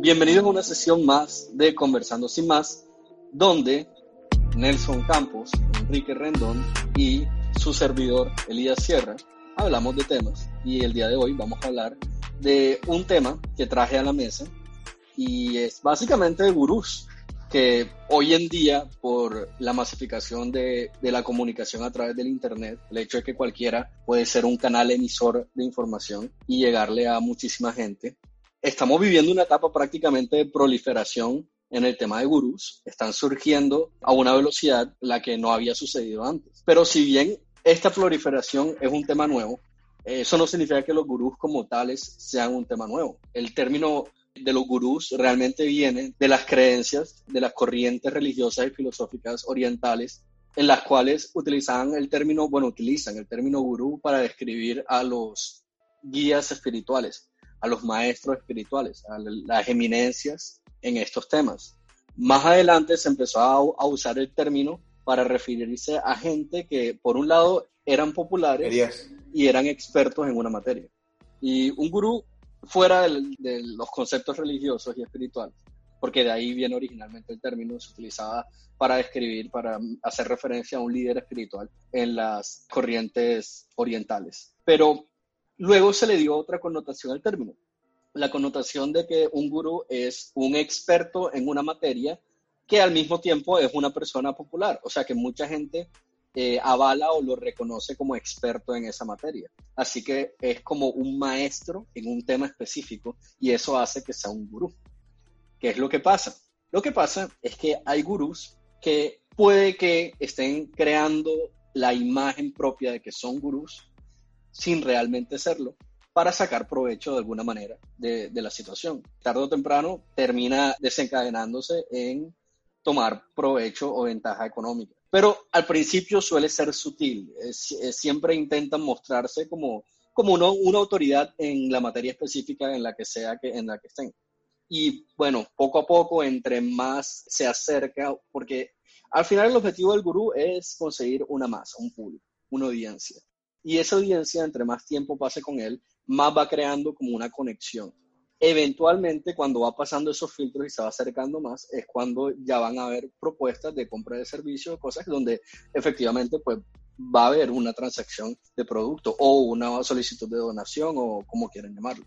Bienvenidos a una sesión más de Conversando Sin Más, donde Nelson Campos, Enrique Rendón y su servidor Elías Sierra hablamos de temas. Y el día de hoy vamos a hablar de un tema que traje a la mesa y es básicamente de gurús, que hoy en día por la masificación de, de, la comunicación a través del Internet, el hecho de que cualquiera puede ser un canal emisor de información y llegarle a muchísima gente, estamos viviendo una etapa prácticamente de proliferación en el tema de gurús. Están surgiendo a una velocidad la que no había sucedido antes. Pero si bien esta proliferación es un tema nuevo, eso no significa que los gurús como tales sean un tema nuevo. El término de los gurús realmente viene de las creencias de las corrientes religiosas y filosóficas orientales en las cuales utilizaban el término, bueno, utilizan el término gurú para describir a los guías espirituales, a los maestros espirituales, a las eminencias en estos temas. Más adelante se empezó a, usar el término para referirse a gente que, por un lado, eran populares y eran expertos en una materia. Y un gurú fuera de los conceptos religiosos y espirituales, porque de ahí viene originalmente el término, se utilizaba para describir, para hacer referencia a un líder espiritual en las corrientes orientales. Pero luego se le dio otra connotación al término, la connotación de que un gurú es un experto en una materia que al mismo tiempo es una persona popular, o sea que mucha gente eh, avala o lo reconoce como experto en esa materia. Así que es como un maestro en un tema específico y eso hace que sea un gurú. ¿Qué es lo que pasa? Lo que pasa es que hay gurús que puede que estén creando la imagen propia de que son gurús sin realmente serlo para sacar provecho de alguna manera de, la situación. Tarde o temprano termina desencadenándose en tomar provecho o ventaja económica. Pero al principio suele ser sutil, siempre intentan mostrarse como, como una autoridad en la materia específica en la que sea que, en la que estén. Y bueno, poco a poco, entre más se acerca, porque al final el objetivo del gurú es conseguir una masa, un público, una audiencia. Y esa audiencia, entre más tiempo pase con él, más va creando como una conexión eventualmente cuando va pasando esos filtros y se va acercando más es cuando ya van a haber propuestas de compra de servicios, cosas donde efectivamente pues va a haber una transacción de producto o una solicitud de donación o como quieren llamarlo.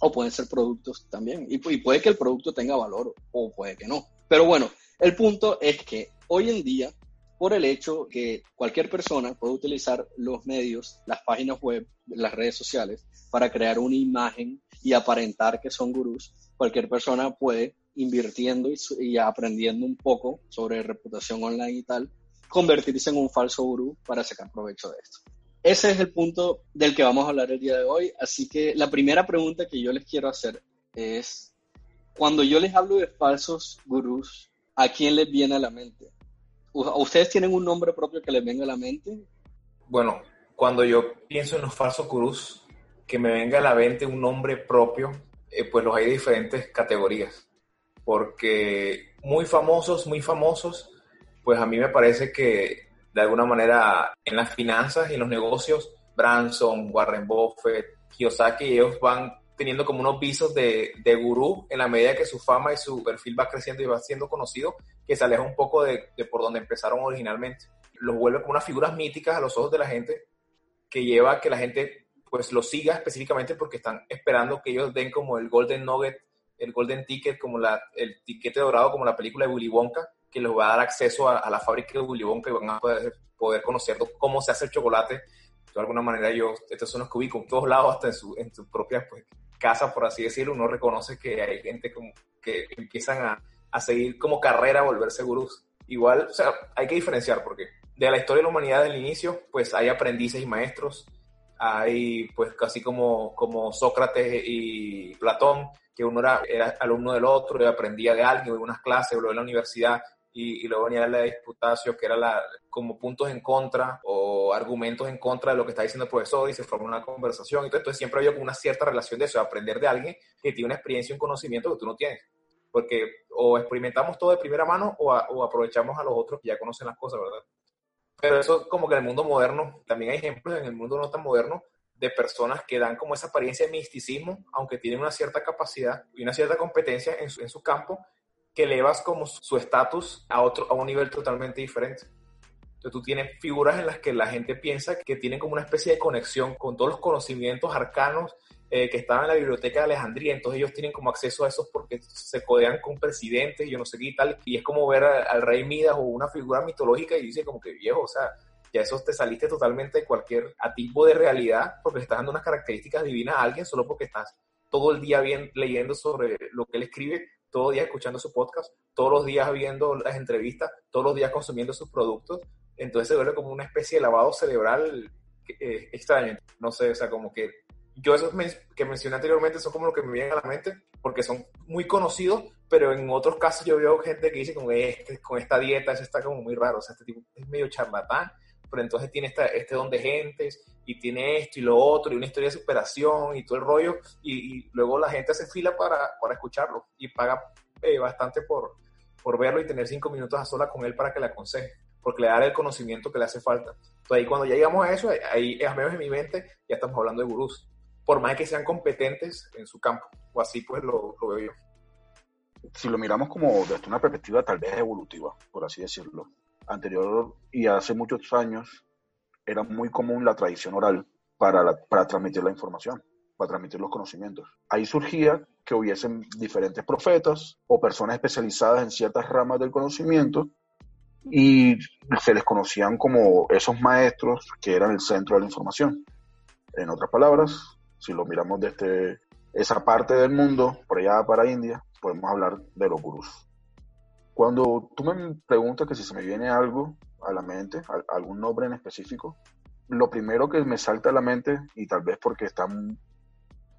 O pueden ser productos también. Y puede que el producto tenga valor o puede que no. Pero bueno, el punto es que hoy en día, por el hecho que cualquier persona puede utilizar los medios, las páginas web, las redes sociales, para crear una imagen y aparentar que son gurús, cualquier persona puede, invirtiendo y, aprendiendo un poco sobre reputación online y tal, convertirse en un falso gurú para sacar provecho de esto. Ese es el punto del que vamos a hablar el día de hoy. Así que la primera pregunta que yo les quiero hacer es, cuando yo les hablo de falsos gurús, ¿a quién les viene a la mente? ¿Ustedes tienen un nombre propio que les venga a la mente? Bueno, cuando yo pienso en los falsos gurús, que me venga a la mente un nombre propio, eh, pues los hay diferentes categorías. Porque muy famosos, muy famosos, pues a mí me parece que de alguna manera en las finanzas y en los negocios, Branson, Warren Buffett, Kiyosaki, ellos van teniendo como unos visos de, de gurú en la medida que su fama y su perfil va creciendo y va siendo conocido, que se aleja un poco de, de por donde empezaron originalmente. Los vuelve como unas figuras míticas a los ojos de la gente, que lleva a que la gente pues lo siga específicamente porque están esperando que ellos den como el Golden Nugget, el Golden Ticket, como la, el tiquete dorado, como la película de Willy Wonka, que les va a dar acceso a, la fábrica de Willy Wonka y van a poder, poder conocer cómo se hace el chocolate. De alguna manera yo, estos son los que ubico en todos lados, hasta en su, en su propia pues, casa, por así decirlo, uno reconoce que hay gente que empiezan a, a seguir como carrera a volverse gurús. Igual, o sea, hay que diferenciar porque de la historia de la humanidad del inicio, pues hay aprendices y maestros, hay pues casi como, como Sócrates y Platón, que uno era, era alumno del otro y aprendía de alguien, en unas clases, luego en la universidad, y, y, luego venía la disputación, que era la, como puntos en contra o argumentos en contra de lo que está diciendo el profesor y se forma una conversación. Entonces, siempre había una cierta relación de eso, de aprender de alguien que tiene una experiencia y un conocimiento que tú no tienes. Porque o experimentamos todo de primera mano o, o aprovechamos a los otros que ya conocen las cosas, ¿verdad? Pero eso como que en el mundo moderno, también hay ejemplos en el mundo no tan moderno de personas que dan como esa apariencia de misticismo, aunque tienen una cierta capacidad y una cierta competencia en su, en su campo, que elevas como su estatus a otro a un nivel totalmente diferente. Entonces tú tienes figuras en las que la gente piensa que tienen como una especie de conexión con todos los conocimientos arcanos eh, que estaban en la biblioteca de Alejandría, entonces ellos tienen como acceso a esos porque se codean con presidentes y yo no sé qué tal, y es como ver al rey Midas o una figura mitológica y dice como que viejo, o sea, ya eso te saliste totalmente de cualquier tipo de realidad porque estás dando unas características divinas a alguien solo porque estás todo el día bien, leyendo sobre lo que él escribe, todo el día escuchando su podcast, todos los días viendo las entrevistas, todos los días consumiendo sus productos, entonces se vuelve como una especie de lavado cerebral eh, extraño. No sé, o sea, como que yo esos que mencioné anteriormente son como lo que me vienen a la mente porque son muy conocidos, pero en otros casos yo veo gente que dice como este, con esta dieta eso está como muy raro, o sea, este tipo es medio charlatán, pero entonces tiene esta, este don de gentes y tiene esto y lo otro y una historia de superación y todo el rollo y, luego la gente hace fila para, para escucharlo y paga eh, bastante por, por verlo y tener cinco minutos a sola con él para que le aconseje porque le da el conocimiento que le hace falta. Entonces ahí cuando ya llegamos a eso, ahí al menos en mi mente ya estamos hablando de gurús por más que sean competentes en su campo, o así pues lo, veo yo. Si lo miramos como desde una perspectiva tal vez evolutiva, por así decirlo, anterior y hace muchos años era muy común la tradición oral para, para transmitir la información, para transmitir los conocimientos. Ahí surgía que hubiesen diferentes profetas o personas especializadas en ciertas ramas del conocimiento y se les conocían como esos maestros que eran el centro de la información. En otras palabras, si lo miramos desde esa parte del mundo, por allá para India, podemos hablar de los gurús. Cuando tú me preguntas que si se me viene algo a la mente, algún nombre en específico, lo primero que me salta a la mente, y tal vez porque está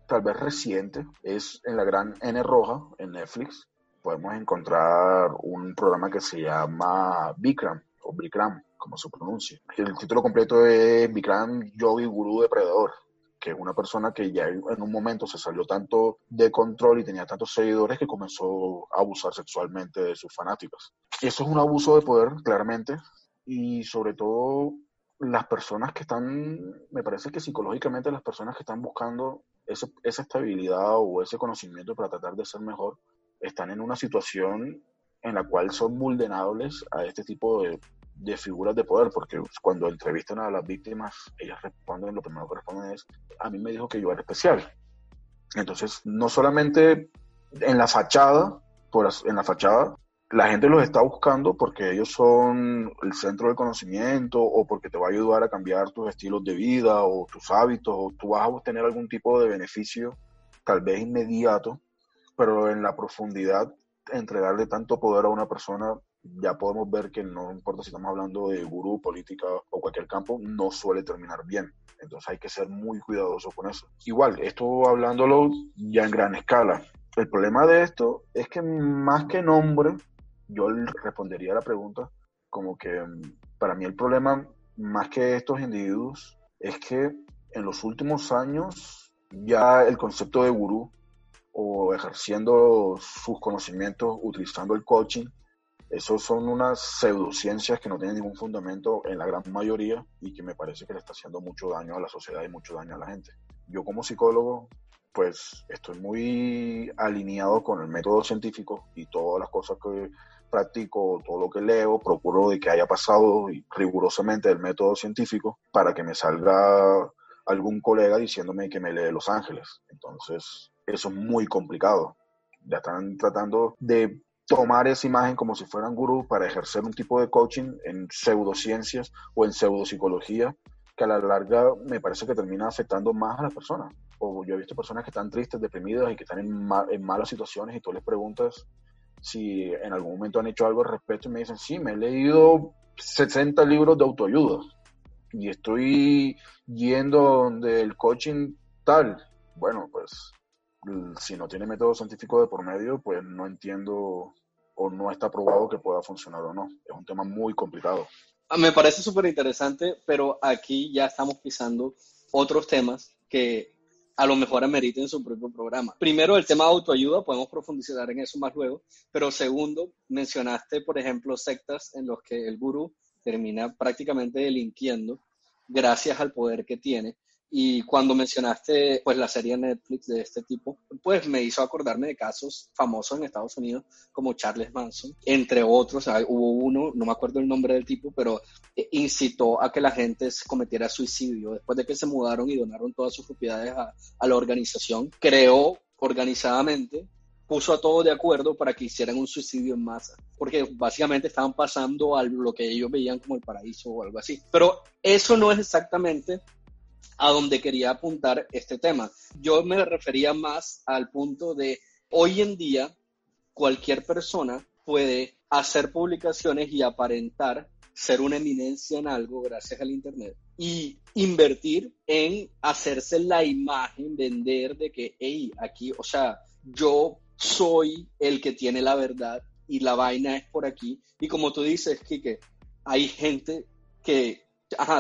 tal vez reciente, es en la gran N roja, en Netflix, podemos encontrar un programa que se llama Bikram, o Bikram, como se pronuncia. El título completo es Bikram Yogi Guru Depredador que es una persona que ya en un momento se salió tanto de control y tenía tantos seguidores que comenzó a abusar sexualmente de sus fanáticos. Eso es un abuso de poder, claramente, y sobre todo las personas que están, me parece que psicológicamente las personas que están buscando esa estabilidad o ese conocimiento para tratar de ser mejor, están en una situación en la cual son vulnerables a este tipo de, de figuras de poder, porque cuando entrevistan a las víctimas, ellas responden, lo primero que responden es, a mí me dijo que yo era especial. Entonces, no solamente en la fachada, por, en la fachada, la gente los está buscando porque ellos son el centro del conocimiento o porque te va a ayudar a cambiar tus estilos de vida o tus hábitos o tú vas a obtener algún tipo de beneficio, tal vez inmediato, pero en la profundidad, entregarle tanto poder a una persona ya podemos ver que no importa si estamos hablando de gurú, política o cualquier campo, no suele terminar bien. Entonces hay que ser muy cuidadoso con eso. Igual, esto hablándolo ya en gran escala. El problema de esto es que más que nombre, yo respondería a la pregunta como que mm, para mí el problema más que estos individuos es que en los últimos años ya el concepto de gurú o ejerciendo sus conocimientos utilizando el coaching esos son unas pseudociencias que no tienen ningún fundamento en la gran mayoría y que me parece que le está haciendo mucho daño a la sociedad y mucho daño a la gente. Yo como psicólogo, pues estoy muy alineado con el método científico y todas las cosas que practico, todo lo que leo, procuro de que haya pasado rigurosamente el método científico para que me salga algún colega diciéndome que me lee Los Ángeles. Entonces, eso es muy complicado. Ya están tratando de tomar esa imagen como si fueran gurús para ejercer un tipo de coaching en pseudociencias o en pseudopsicología que a la larga me parece que termina afectando más a las personas. O yo he visto personas que están tristes, deprimidas y que están en, en malas situaciones y tú les preguntas si en algún momento han hecho algo al respecto y me dicen, sí, me he leído 60 libros de autoayuda y estoy yendo donde el coaching tal. Bueno, pues si no tiene método científico de por medio, pues no entiendo o no está probado que pueda funcionar o no. Es un tema muy complicado. Ah, me parece súper interesante, pero aquí ya estamos pisando otros temas que a lo mejor ameriten su propio programa. Primero, el tema de autoayuda, podemos profundizar en eso más luego, pero segundo, mencionaste, por ejemplo, sectas en los que el gurú termina prácticamente delinquiendo gracias al poder que tiene Y cuando mencionaste pues la serie Netflix de este tipo, pues me hizo acordarme de casos famosos en Estados Unidos como Charles Manson, entre otros. Hubo uno, no me acuerdo el nombre del tipo, pero eh, incitó a que la gente cometiera suicidio. Después de que se mudaron y donaron todas sus propiedades a, a la organización, creó organizadamente puso a todos de acuerdo para que hicieran un suicidio en masa, porque básicamente estaban pasando a lo que ellos veían como el paraíso o algo así. Pero eso no es exactamente a donde quería apuntar este tema. Yo me refería más al punto de hoy en día cualquier persona puede hacer publicaciones y aparentar ser una eminencia en algo gracias al Internet y invertir en hacerse la imagen, vender de que, hey, aquí, o sea, yo soy el que tiene la verdad y la vaina es por aquí. Y como tú dices, Kike, hay gente que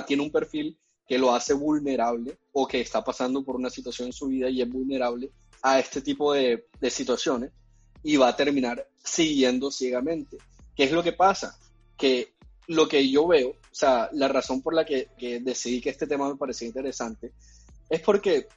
tiene un perfil que lo hace vulnerable o que está pasando por una situación en su vida y es vulnerable a este tipo de, situaciones y va a terminar siguiendo ciegamente. ¿Qué es lo que pasa? Que lo que yo veo, o sea, la razón por la que, que decidí que este tema me parecía interesante, es porque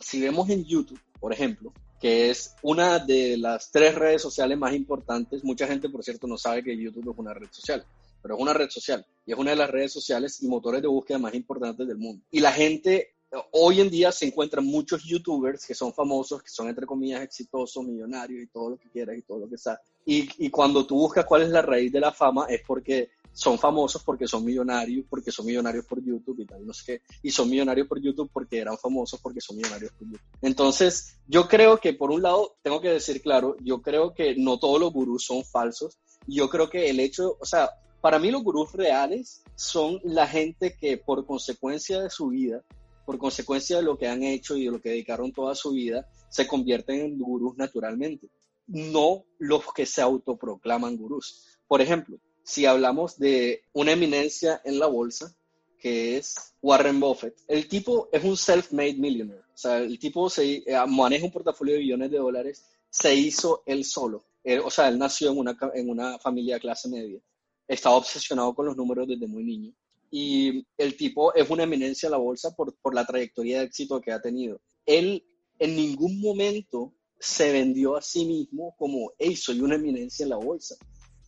si vemos en YouTube, por ejemplo, que es una de las tres redes sociales más importantes. Mucha gente, por cierto, no sabe que YouTube es una red social, pero es una red social y es una de las redes sociales y motores de búsqueda más importantes del mundo. Y la gente, hoy en día se encuentran muchos YouTubers que son famosos, que son entre comillas exitosos, millonarios y todo lo que quieras y todo lo que sea. Y, y cuando tú buscas cuál es la raíz de la fama es porque son famosos porque son millonarios, porque son millonarios por YouTube y tal, no sé qué, y son millonarios por YouTube porque eran famosos porque son millonarios por YouTube. Entonces, yo creo que por un lado, tengo que decir claro, yo creo que no todos los gurús son falsos, yo creo que el hecho, o sea, para mí los gurús reales son la gente que por consecuencia de su vida, por consecuencia de lo que han hecho y de lo que dedicaron toda su vida, se convierten en gurús naturalmente, no los que se autoproclaman gurús. Por ejemplo, si hablamos de una eminencia en la bolsa, que es Warren Buffett. El tipo es un self-made millionaire. O sea, el tipo se, eh, maneja un portafolio de billones de dólares, se hizo él solo. o sea, él nació en una, en una familia de clase media. Estaba obsesionado con los números desde muy niño. Y el tipo es una eminencia en la bolsa por, por la trayectoria de éxito que ha tenido. Él en ningún momento se vendió a sí mismo como, hey, soy una eminencia en la bolsa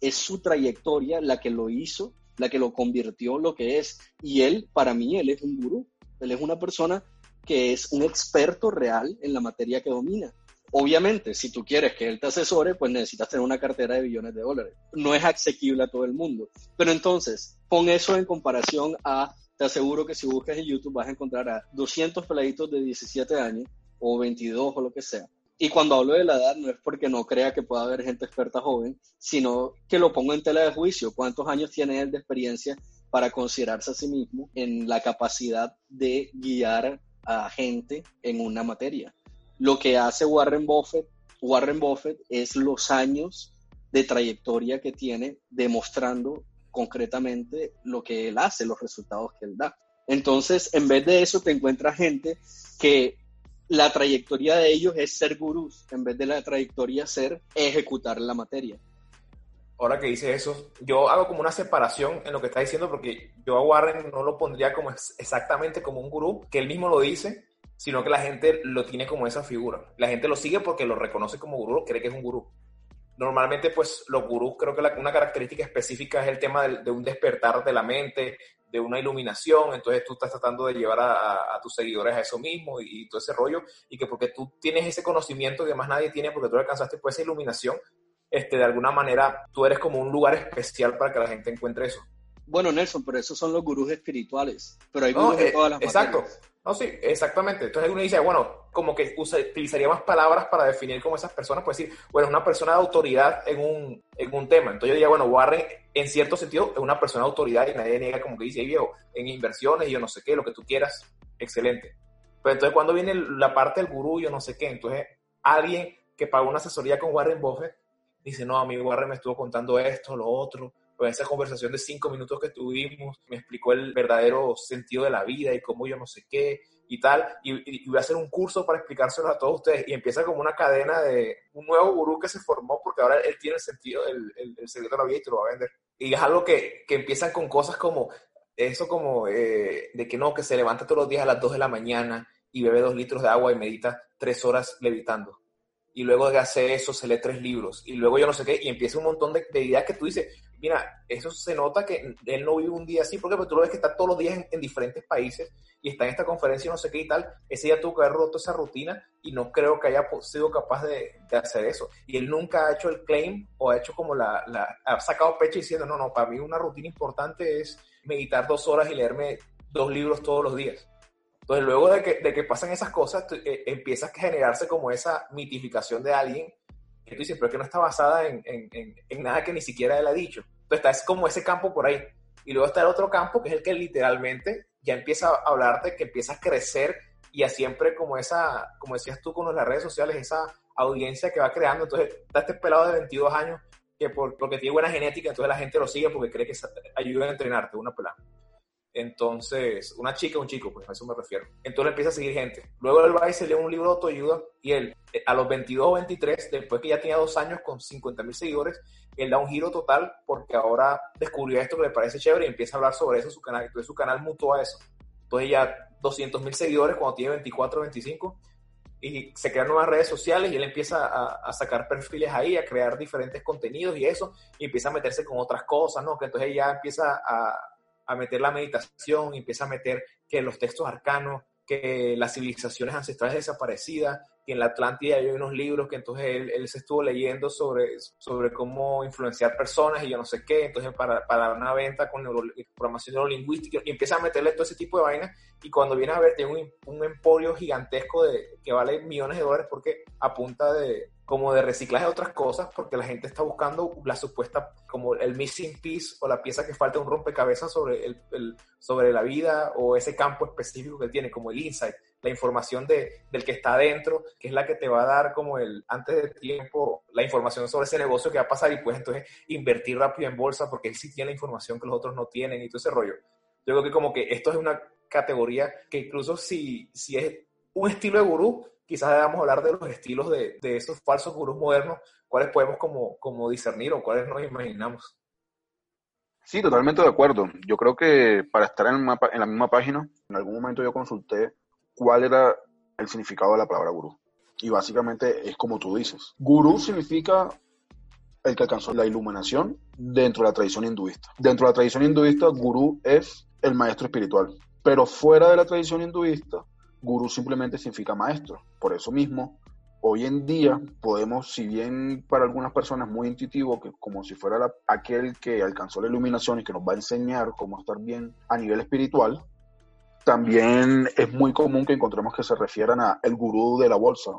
es su trayectoria la que lo hizo, la que lo convirtió en lo que es. Y él, para mí, él es un gurú. Él es una persona que es un experto real en la materia que domina. Obviamente, si tú quieres que él te asesore, pues necesitas tener una cartera de billones de dólares. No es asequible a todo el mundo. Pero entonces, pon eso en comparación a, te aseguro que si buscas en YouTube vas a encontrar a 200 peladitos de 17 años o 22 o lo que sea, y cuando hablo de la edad no es porque no crea que pueda haber gente experta joven, sino que lo pongo en tela de juicio. ¿Cuántos años tiene él de experiencia para considerarse a sí mismo en la capacidad de guiar a gente en una materia? Lo que hace Warren Buffett, Warren Buffett es los años de trayectoria que tiene demostrando concretamente lo que él hace, los resultados que él da. Entonces, en vez de eso, te encuentras gente que la trayectoria de ellos es ser gurús, en vez de la trayectoria ser ejecutar la materia. Ahora que dice eso, yo hago como una separación en lo que está diciendo, porque yo a Warren no lo pondría como exactamente como un gurú, que él mismo lo dice, sino que la gente lo tiene como esa figura. La gente lo sigue porque lo reconoce como gurú, cree que es un gurú. Normalmente, pues los gurús, creo que una característica específica es el tema de un despertar de la mente, de una iluminación, entonces tú estás tratando de llevar a, tus seguidores a eso mismo y, todo ese rollo, y que porque tú tienes ese conocimiento que más nadie tiene, porque tú alcanzaste pues esa iluminación, este, de alguna manera tú eres como un lugar especial para que la gente encuentre eso. Bueno, Nelson, pero esos son los gurús espirituales, pero hay gurús de eh, todas las Exacto. No, sí, exactamente. Entonces uno dice, bueno, como que utilizaría más palabras para definir como esas personas, pues decir, bueno, es una persona de autoridad en un, en un tema. Entonces yo diría, bueno, Warren en cierto sentido es una persona de autoridad y nadie niega como que dice, viejo, en inversiones y yo no sé qué, lo que tú quieras, excelente. Pero entonces cuando viene la parte del gurú, yo no sé qué, entonces alguien que pagó una asesoría con Warren Buffett dice, no, a mí Warren me estuvo contando esto, lo otro, pues esa conversación de cinco minutos que tuvimos, me explicó el verdadero sentido de la vida y cómo yo no sé qué y tal, y, voy a hacer un curso para explicárselo a todos ustedes, y empieza como una cadena de un nuevo gurú que se formó, porque ahora él tiene el sentido, el, el, secreto de la vida y te lo va a vender. Y es algo que, que empiezan con cosas como, eso como eh, de que no, que se levanta todos los días a las 2 de la mañana y bebe dos litros de agua y medita tres horas levitando. Y luego de hacer eso se lee tres libros. Y luego yo no sé qué, y empieza un montón de, de ideas que tú dices, mira, eso se nota que él no vive un día así, porque pues, tú lo ves que está todos los días en, diferentes países y está en esta conferencia no sé qué y tal. Ese día tuvo que haber roto esa rutina y no creo que haya sido capaz de, hacer eso. Y él nunca ha hecho el claim o ha hecho como la, ha sacado pecho diciendo, no, no, para mí una rutina importante es meditar dos horas y leerme dos libros todos los días. Entonces, luego de que, de que pasan esas cosas, eh, empiezas a generarse como esa mitificación de alguien que tú dices, pero que no está basada en, en, en, nada que ni siquiera él ha dicho. Está es como ese campo por ahí. Y luego está el otro campo, que es el que literalmente ya empieza a hablarte, que empieza a crecer y a siempre como esa, como decías tú con las redes sociales, esa audiencia que va creando. Entonces, está este pelado de 22 años que por, porque tiene buena genética, entonces la gente lo sigue porque cree que ayuda a entrenarte, una pelada. Entonces, una chica, un chico, pues a eso me refiero. Entonces empieza a seguir gente. Luego va y se lee un libro de autoayuda y él, eh, a los 22 o 23, después que ya tenía dos años con 50 mil seguidores, él da un giro total porque ahora descubrió esto que le parece chévere y empieza a hablar sobre eso su canal. Entonces su canal mutó a eso. Entonces ya 200 mil seguidores cuando tiene 24 o 25 y se crean nuevas redes sociales y él empieza a, a, sacar perfiles ahí, a crear diferentes contenidos y eso, y empieza a meterse con otras cosas, ¿no? Que entonces ya empieza a, a meter la meditación, empieza a meter que los textos arcanos, que las civilizaciones ancestrales desaparecidas, que en la Atlántida hay unos libros que entonces él, se estuvo leyendo sobre, sobre cómo influenciar personas y yo no sé qué, entonces para, para una venta con neuro, programación neurolingüística, y empieza a meterle todo ese tipo de vainas, y cuando viene a ver tiene un, un emporio gigantesco de, que vale millones de dólares porque a punta de, como de reciclaje de otras cosas, porque la gente está buscando la supuesta, como el missing piece o la pieza que falta un rompecabezas sobre, el, el, sobre la vida o ese campo específico que tiene, como el insight, la información de, del que está adentro, que es la que te va a dar como el, antes de tiempo, la información sobre ese negocio que va a pasar y puedes entonces invertir rápido en bolsa porque él sí tiene la información que los otros no tienen y todo ese rollo. Yo creo que como que esto es una categoría que incluso si, si es un estilo de gurú, quizás debamos hablar de los estilos de, de esos falsos gurús modernos, cuáles podemos como, como discernir o cuáles nos imaginamos. Sí, totalmente de acuerdo. Yo creo que para estar en, en la misma página, en algún momento yo consulté cuál era el significado de la palabra gurú. Y básicamente es como tú dices. Gurú significa el que alcanzó la iluminación dentro de la tradición hinduista. Dentro de la tradición hinduista, gurú es el maestro espiritual. Pero fuera de la tradición hinduista, gurú simplemente significa maestro. Por eso mismo, hoy en día podemos, si bien para algunas personas muy intuitivo, que como si fuera aquel que alcanzó la iluminación y que nos va a enseñar cómo estar bien a nivel espiritual, también es muy común que encontremos que se refieran a el gurú de la bolsa.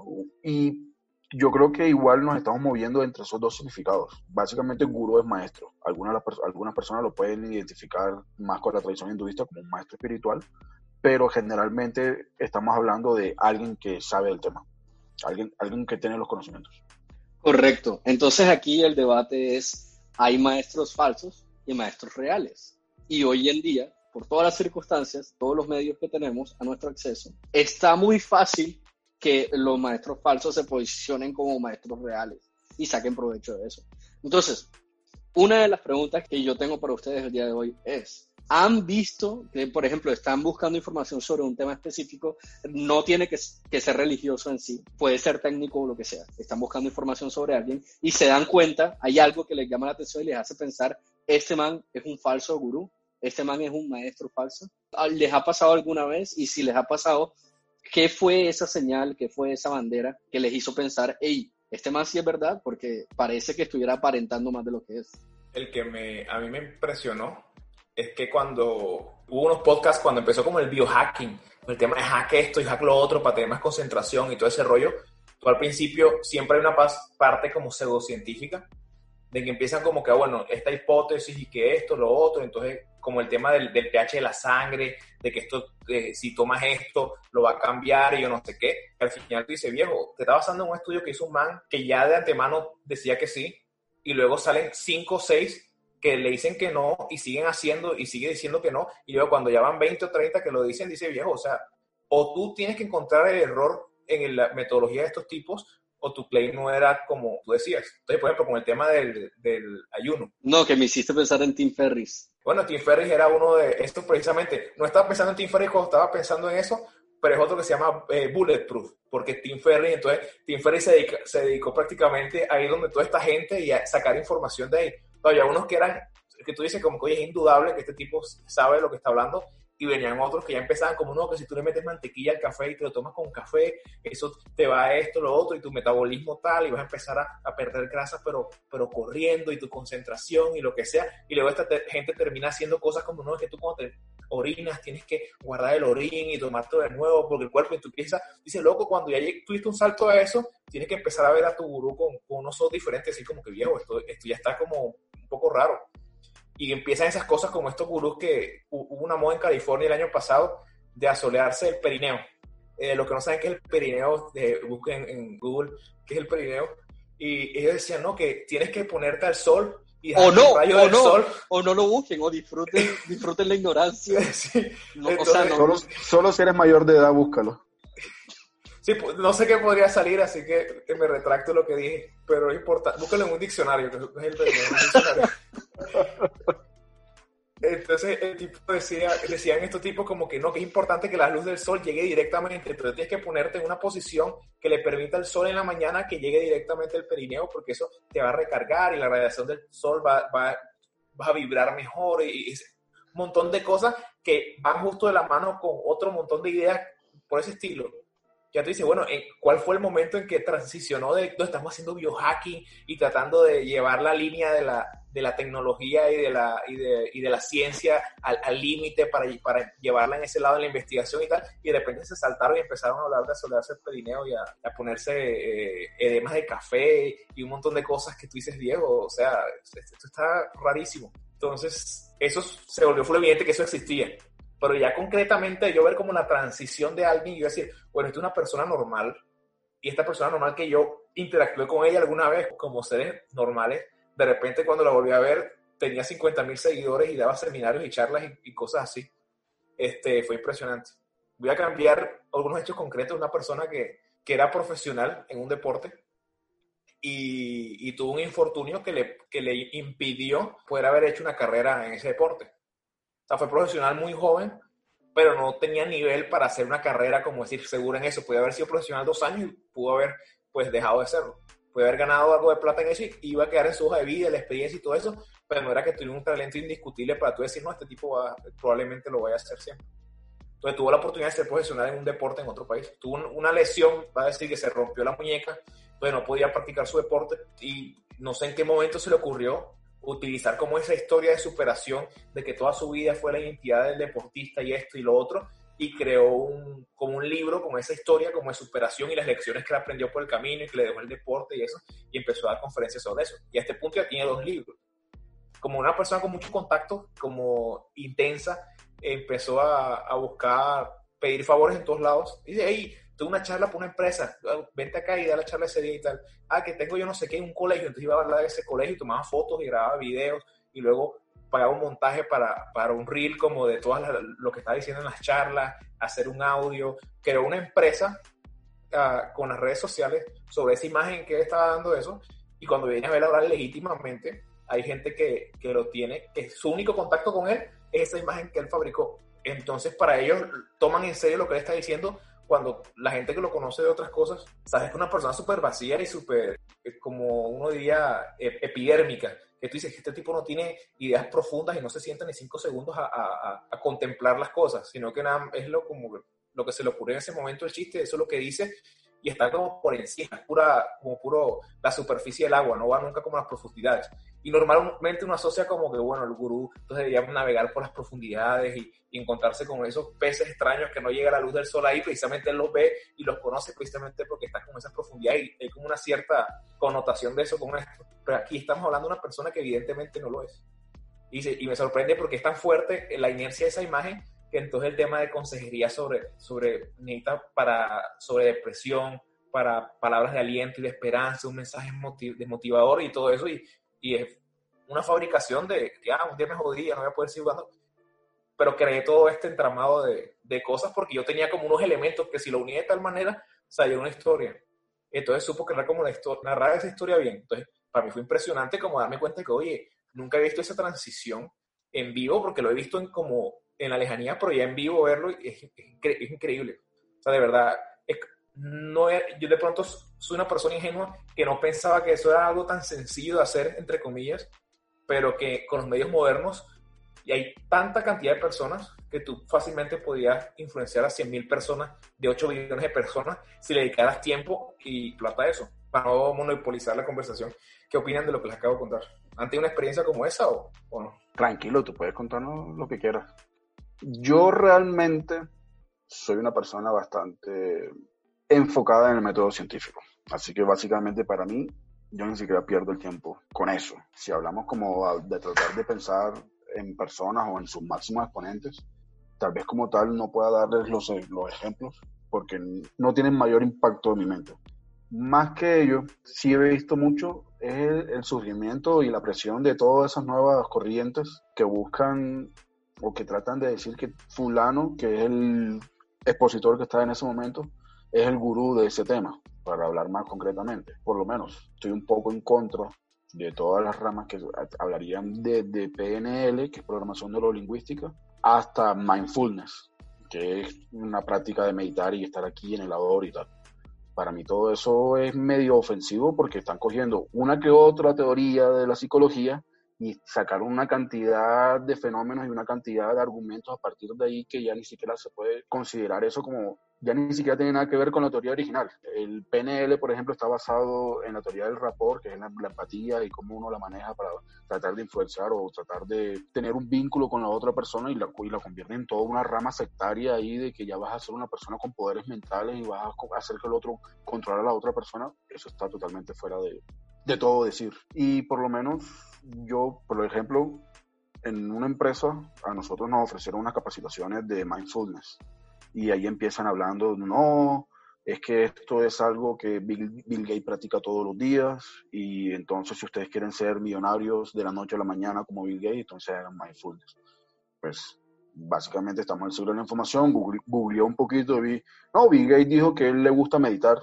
Y yo creo que igual nos estamos moviendo entre esos dos significados. Básicamente, gurú es maestro. Algunas personas lo pueden identificar más con la tradición hinduista como un maestro espiritual, pero generalmente estamos hablando de alguien que sabe el tema, alguien, alguien que tiene los conocimientos. Correcto. Entonces aquí el debate es, hay maestros falsos y maestros reales. Y hoy en día, por todas las circunstancias, todos los medios que tenemos a nuestro acceso, está muy fácil que los maestros falsos se posicionen como maestros reales y saquen provecho de eso. Entonces, una de las preguntas que yo tengo para ustedes el día de hoy es, han visto que, por ejemplo, están buscando información sobre un tema específico, no tiene que, que, ser religioso en sí, puede ser técnico o lo que sea, están buscando información sobre alguien y se dan cuenta, hay algo que les llama la atención y les hace pensar, este man es un falso gurú, este man es un maestro falso. Ah, ¿Les ha pasado alguna vez? Y si les ha pasado, ¿qué fue esa señal, qué fue esa bandera que les hizo pensar, hey, este man sí es verdad? Porque parece que estuviera aparentando más de lo que es. El que me, a mí me impresionó es que cuando hubo unos podcasts, cuando empezó como el biohacking, el tema de hack esto y hack lo otro para tener más concentración y todo ese rollo, tú al principio siempre hay una parte como pseudocientífica, de que empiezan como que, ah, bueno, esta hipótesis y que esto, lo otro, entonces como el tema del, del pH de la sangre, de que esto, si tomas esto, lo va a cambiar y yo no sé qué, al final tú dices, viejo, te está basando en un estudio que hizo un man que ya de antemano decía que sí, y luego salen cinco o seis que le dicen que no y siguen haciendo y sigue diciendo que no. Y luego cuando ya van 20 o 30 que lo dicen, dice viejo, o sea, o tú tienes que encontrar el error en la metodología de estos tipos o tu claim no era como tú decías. Entonces, por ejemplo, con el tema del, del ayuno. No, que me hiciste pensar en Tim Ferris. Bueno, Tim Ferris era uno de estos precisamente. No estaba pensando en Tim Ferris cuando estaba pensando en eso, pero es otro que se llama eh, Bulletproof, porque Tim Ferris, entonces Tim Ferris se, se dedicó prácticamente a ir donde toda esta gente y a sacar información de ahí. Había unos que eran, que tú dices como que oye, es indudable que este tipo sabe lo que está hablando y venían otros que ya empezaban como, no, que si tú le metes mantequilla al café y te lo tomas con café, eso te va a esto, lo otro, y tu metabolismo tal, y vas a empezar a, a perder grasa, pero, pero corriendo, y tu concentración, y lo que sea, y luego esta gente termina haciendo cosas como, no, es que tú cuando te orinas tienes que guardar el orín y tomarte de nuevo, porque el cuerpo, y tú piensas, dice, loco, cuando ya tuviste un salto a eso, tienes que empezar a ver a tu gurú con, con unos ojos diferentes, así como que viejo, esto, esto ya está como poco raro y empiezan esas cosas como estos gurús que hubo una moda en California el año pasado de asolearse el perineo. Eh, los que no saben qué es el perineo, eh, busquen en Google qué es el perineo. Y ellos decían, no, que tienes que ponerte al sol y o no, o no, sol. o no lo busquen, o disfruten, disfruten la ignorancia. Sí. No, o sea, no, solo, solo si eres mayor de edad, búscalo. Sí, no sé qué podría salir, así que me retracto lo que dije, pero es importante. Búscalo en un diccionario, que es el diccionario. Entonces el tipo decía, decían estos tipos como que no, que es importante que la luz del sol llegue directamente, pero tienes que ponerte en una posición que le permita al sol en la mañana que llegue directamente al perineo, porque eso te va a recargar y la radiación del sol va, va, va a vibrar mejor y, y un montón de cosas que van justo de la mano con otro montón de ideas por ese estilo ya tú dices, bueno, ¿cuál fue el momento en que transicionó de, estamos haciendo biohacking y tratando de llevar la línea de la, de la tecnología y de la, y de, y de la ciencia al límite para, para llevarla en ese lado de la investigación y tal? Y de repente se saltaron y empezaron a hablar de asolearse el perineo y a, a ponerse eh, edemas de café y un montón de cosas que tú dices, Diego, o sea, esto está rarísimo. Entonces, eso se volvió evidente que eso existía pero ya concretamente yo ver como la transición de alguien y yo decir, bueno, esta es una persona normal y esta persona normal que yo interactué con ella alguna vez como seres normales, de repente cuando la volví a ver tenía 50 mil seguidores y daba seminarios y charlas y, cosas así. Este, fue impresionante. Voy a cambiar algunos hechos concretos. Una persona que, que era profesional en un deporte y, y, tuvo un infortunio que le, que le impidió poder haber hecho una carrera en ese deporte. O sea, fue profesional muy joven, pero no tenía nivel para hacer una carrera, como decir, segura en eso. Puede haber sido profesional dos años y pudo haber, pues, dejado de serlo. Puede haber ganado algo de plata en eso y iba a quedar en su hoja de vida, la experiencia y todo eso, pero no era que tuviera un talento indiscutible para tú decir, no, este tipo va, probablemente lo vaya a hacer siempre. Entonces tuvo la oportunidad de ser profesional en un deporte en otro país. Tuvo una lesión, va a decir que se rompió la muñeca, pues no podía practicar su deporte y no sé en qué momento se le ocurrió utilizar como esa historia de superación de que toda su vida fue la identidad del deportista y esto y lo otro, y creó un, como un libro con esa historia como de superación y las lecciones que aprendió por el camino y que le dejó el deporte y eso, y empezó a dar conferencias sobre eso. Y a este punto ya tiene dos libros. Como una persona con mucho contacto, como intensa, empezó a, a buscar, pedir favores en todos lados. Y dice, hey, tuve una charla por una empresa, ah, vente acá y da la charla ese día y tal. Ah, que tengo yo no sé qué, un colegio, entonces iba a hablar de ese colegio y tomaba fotos y grababa videos y luego pagaba un montaje para, para un reel como de todo lo que estaba diciendo en las charlas, hacer un audio, creó una empresa uh, con las redes sociales sobre esa imagen que estaba dando eso y cuando viene a ver hablar legítimamente, hay gente que, que lo tiene, que su único contacto con él es esa imagen que él fabricó. Entonces, para ellos, toman en serio lo que él está diciendo cuando la gente que lo conoce de otras cosas, sabes que es una persona súper vacía y súper, eh, como uno diría, epidérmica, que tú dices que este tipo no tiene ideas profundas y no se sienta ni cinco segundos a, a, a contemplar las cosas, sino que nada, es lo, como, lo que se le ocurre en ese momento el chiste, eso es lo que dice y está como por encima, pura, como puro la superficie del agua, no va nunca como a las profundidades. Y normalmente uno asocia como que, bueno, el gurú entonces debería navegar por las profundidades y, encontrarse con esos peces extraños que no llega la luz del sol ahí, precisamente él los ve y los conoce precisamente porque está con esas profundidades y hay como una cierta connotación de eso con esto. Pero aquí estamos hablando de una persona que evidentemente no lo es. Y, y me sorprende porque es tan fuerte la inercia de esa imagen que entonces el tema de consejería sobre, sobre, para, sobre depresión, para palabras de aliento y de esperanza, un mensaje motivador y todo eso, y, y es una fabricación de, ah, un día me jodí, no voy a poder seguir jugando, pero creé todo este entramado de, de, cosas porque yo tenía como unos elementos que si lo unía de tal manera, salía una historia. Entonces supo crear como la narrar esa historia bien. Entonces, para mí fue impresionante como darme cuenta que, oye, nunca he visto esa transición en vivo porque lo he visto en como en la lejanía, pero ya en vivo verlo es, es, increíble. O sea, de verdad, no yo de pronto soy una persona ingenua que no pensaba que eso era algo tan sencillo de hacer, entre comillas, pero que con los medios modernos y hay tanta cantidad de personas que tú fácilmente podías influenciar a 100.000 personas, de 8 billones de personas, si le dedicaras tiempo y plata a eso, para no monopolizar la conversación. ¿Qué opinan de lo que les acabo de contar? ¿Han tenido una experiencia como esa o, o no? Tranquilo, tú puedes contarnos lo que quieras. Yo realmente soy una persona bastante enfocada en el método científico. Así que básicamente para mí, yo ni siquiera pierdo el tiempo con eso. Si hablamos como de tratar de pensar en personas o en sus máximos exponentes, tal vez como tal no pueda darles los, los ejemplos porque no tienen mayor impacto en mi mente. Más que ello, sí he visto mucho es el, surgimiento y la presión de todas esas nuevas corrientes que buscan o que tratan de decir que fulano, que es el expositor que está en ese momento, es el gurú de ese tema, para hablar más concretamente. Por lo menos, estoy un poco en contra de todas las ramas que hablarían de, de PNL, que es programación neurolingüística, hasta mindfulness, que es una práctica de meditar y estar aquí en el ahora y tal. Para mí todo eso es medio ofensivo porque están cogiendo una que otra teoría de la psicología y sacar una cantidad de fenómenos y una cantidad de argumentos a partir de ahí que ya ni siquiera se puede considerar eso como ya ni siquiera tiene nada que ver con la teoría original. El PNL, por ejemplo, está basado en la teoría del rapport, que es la, empatía y cómo uno la maneja para tratar de influenciar o tratar de tener un vínculo con la otra persona y la, y la convierte en toda una rama sectaria ahí de que ya vas a ser una persona con poderes mentales y vas a hacer que el otro controle a la otra persona. Eso está totalmente fuera de, de todo decir. Y por lo menos yo, por ejemplo, en una empresa a nosotros nos ofrecieron unas capacitaciones de mindfulness y ahí empiezan hablando, no, es que esto es algo que Bill, Gates practica todos los días y entonces si ustedes quieren ser millonarios de la noche a la mañana como Bill Gates, entonces hagan mindfulness. Pues básicamente estamos en el siglo de la información, googleé un poquito y vi, no, Bill Gates dijo que él le gusta meditar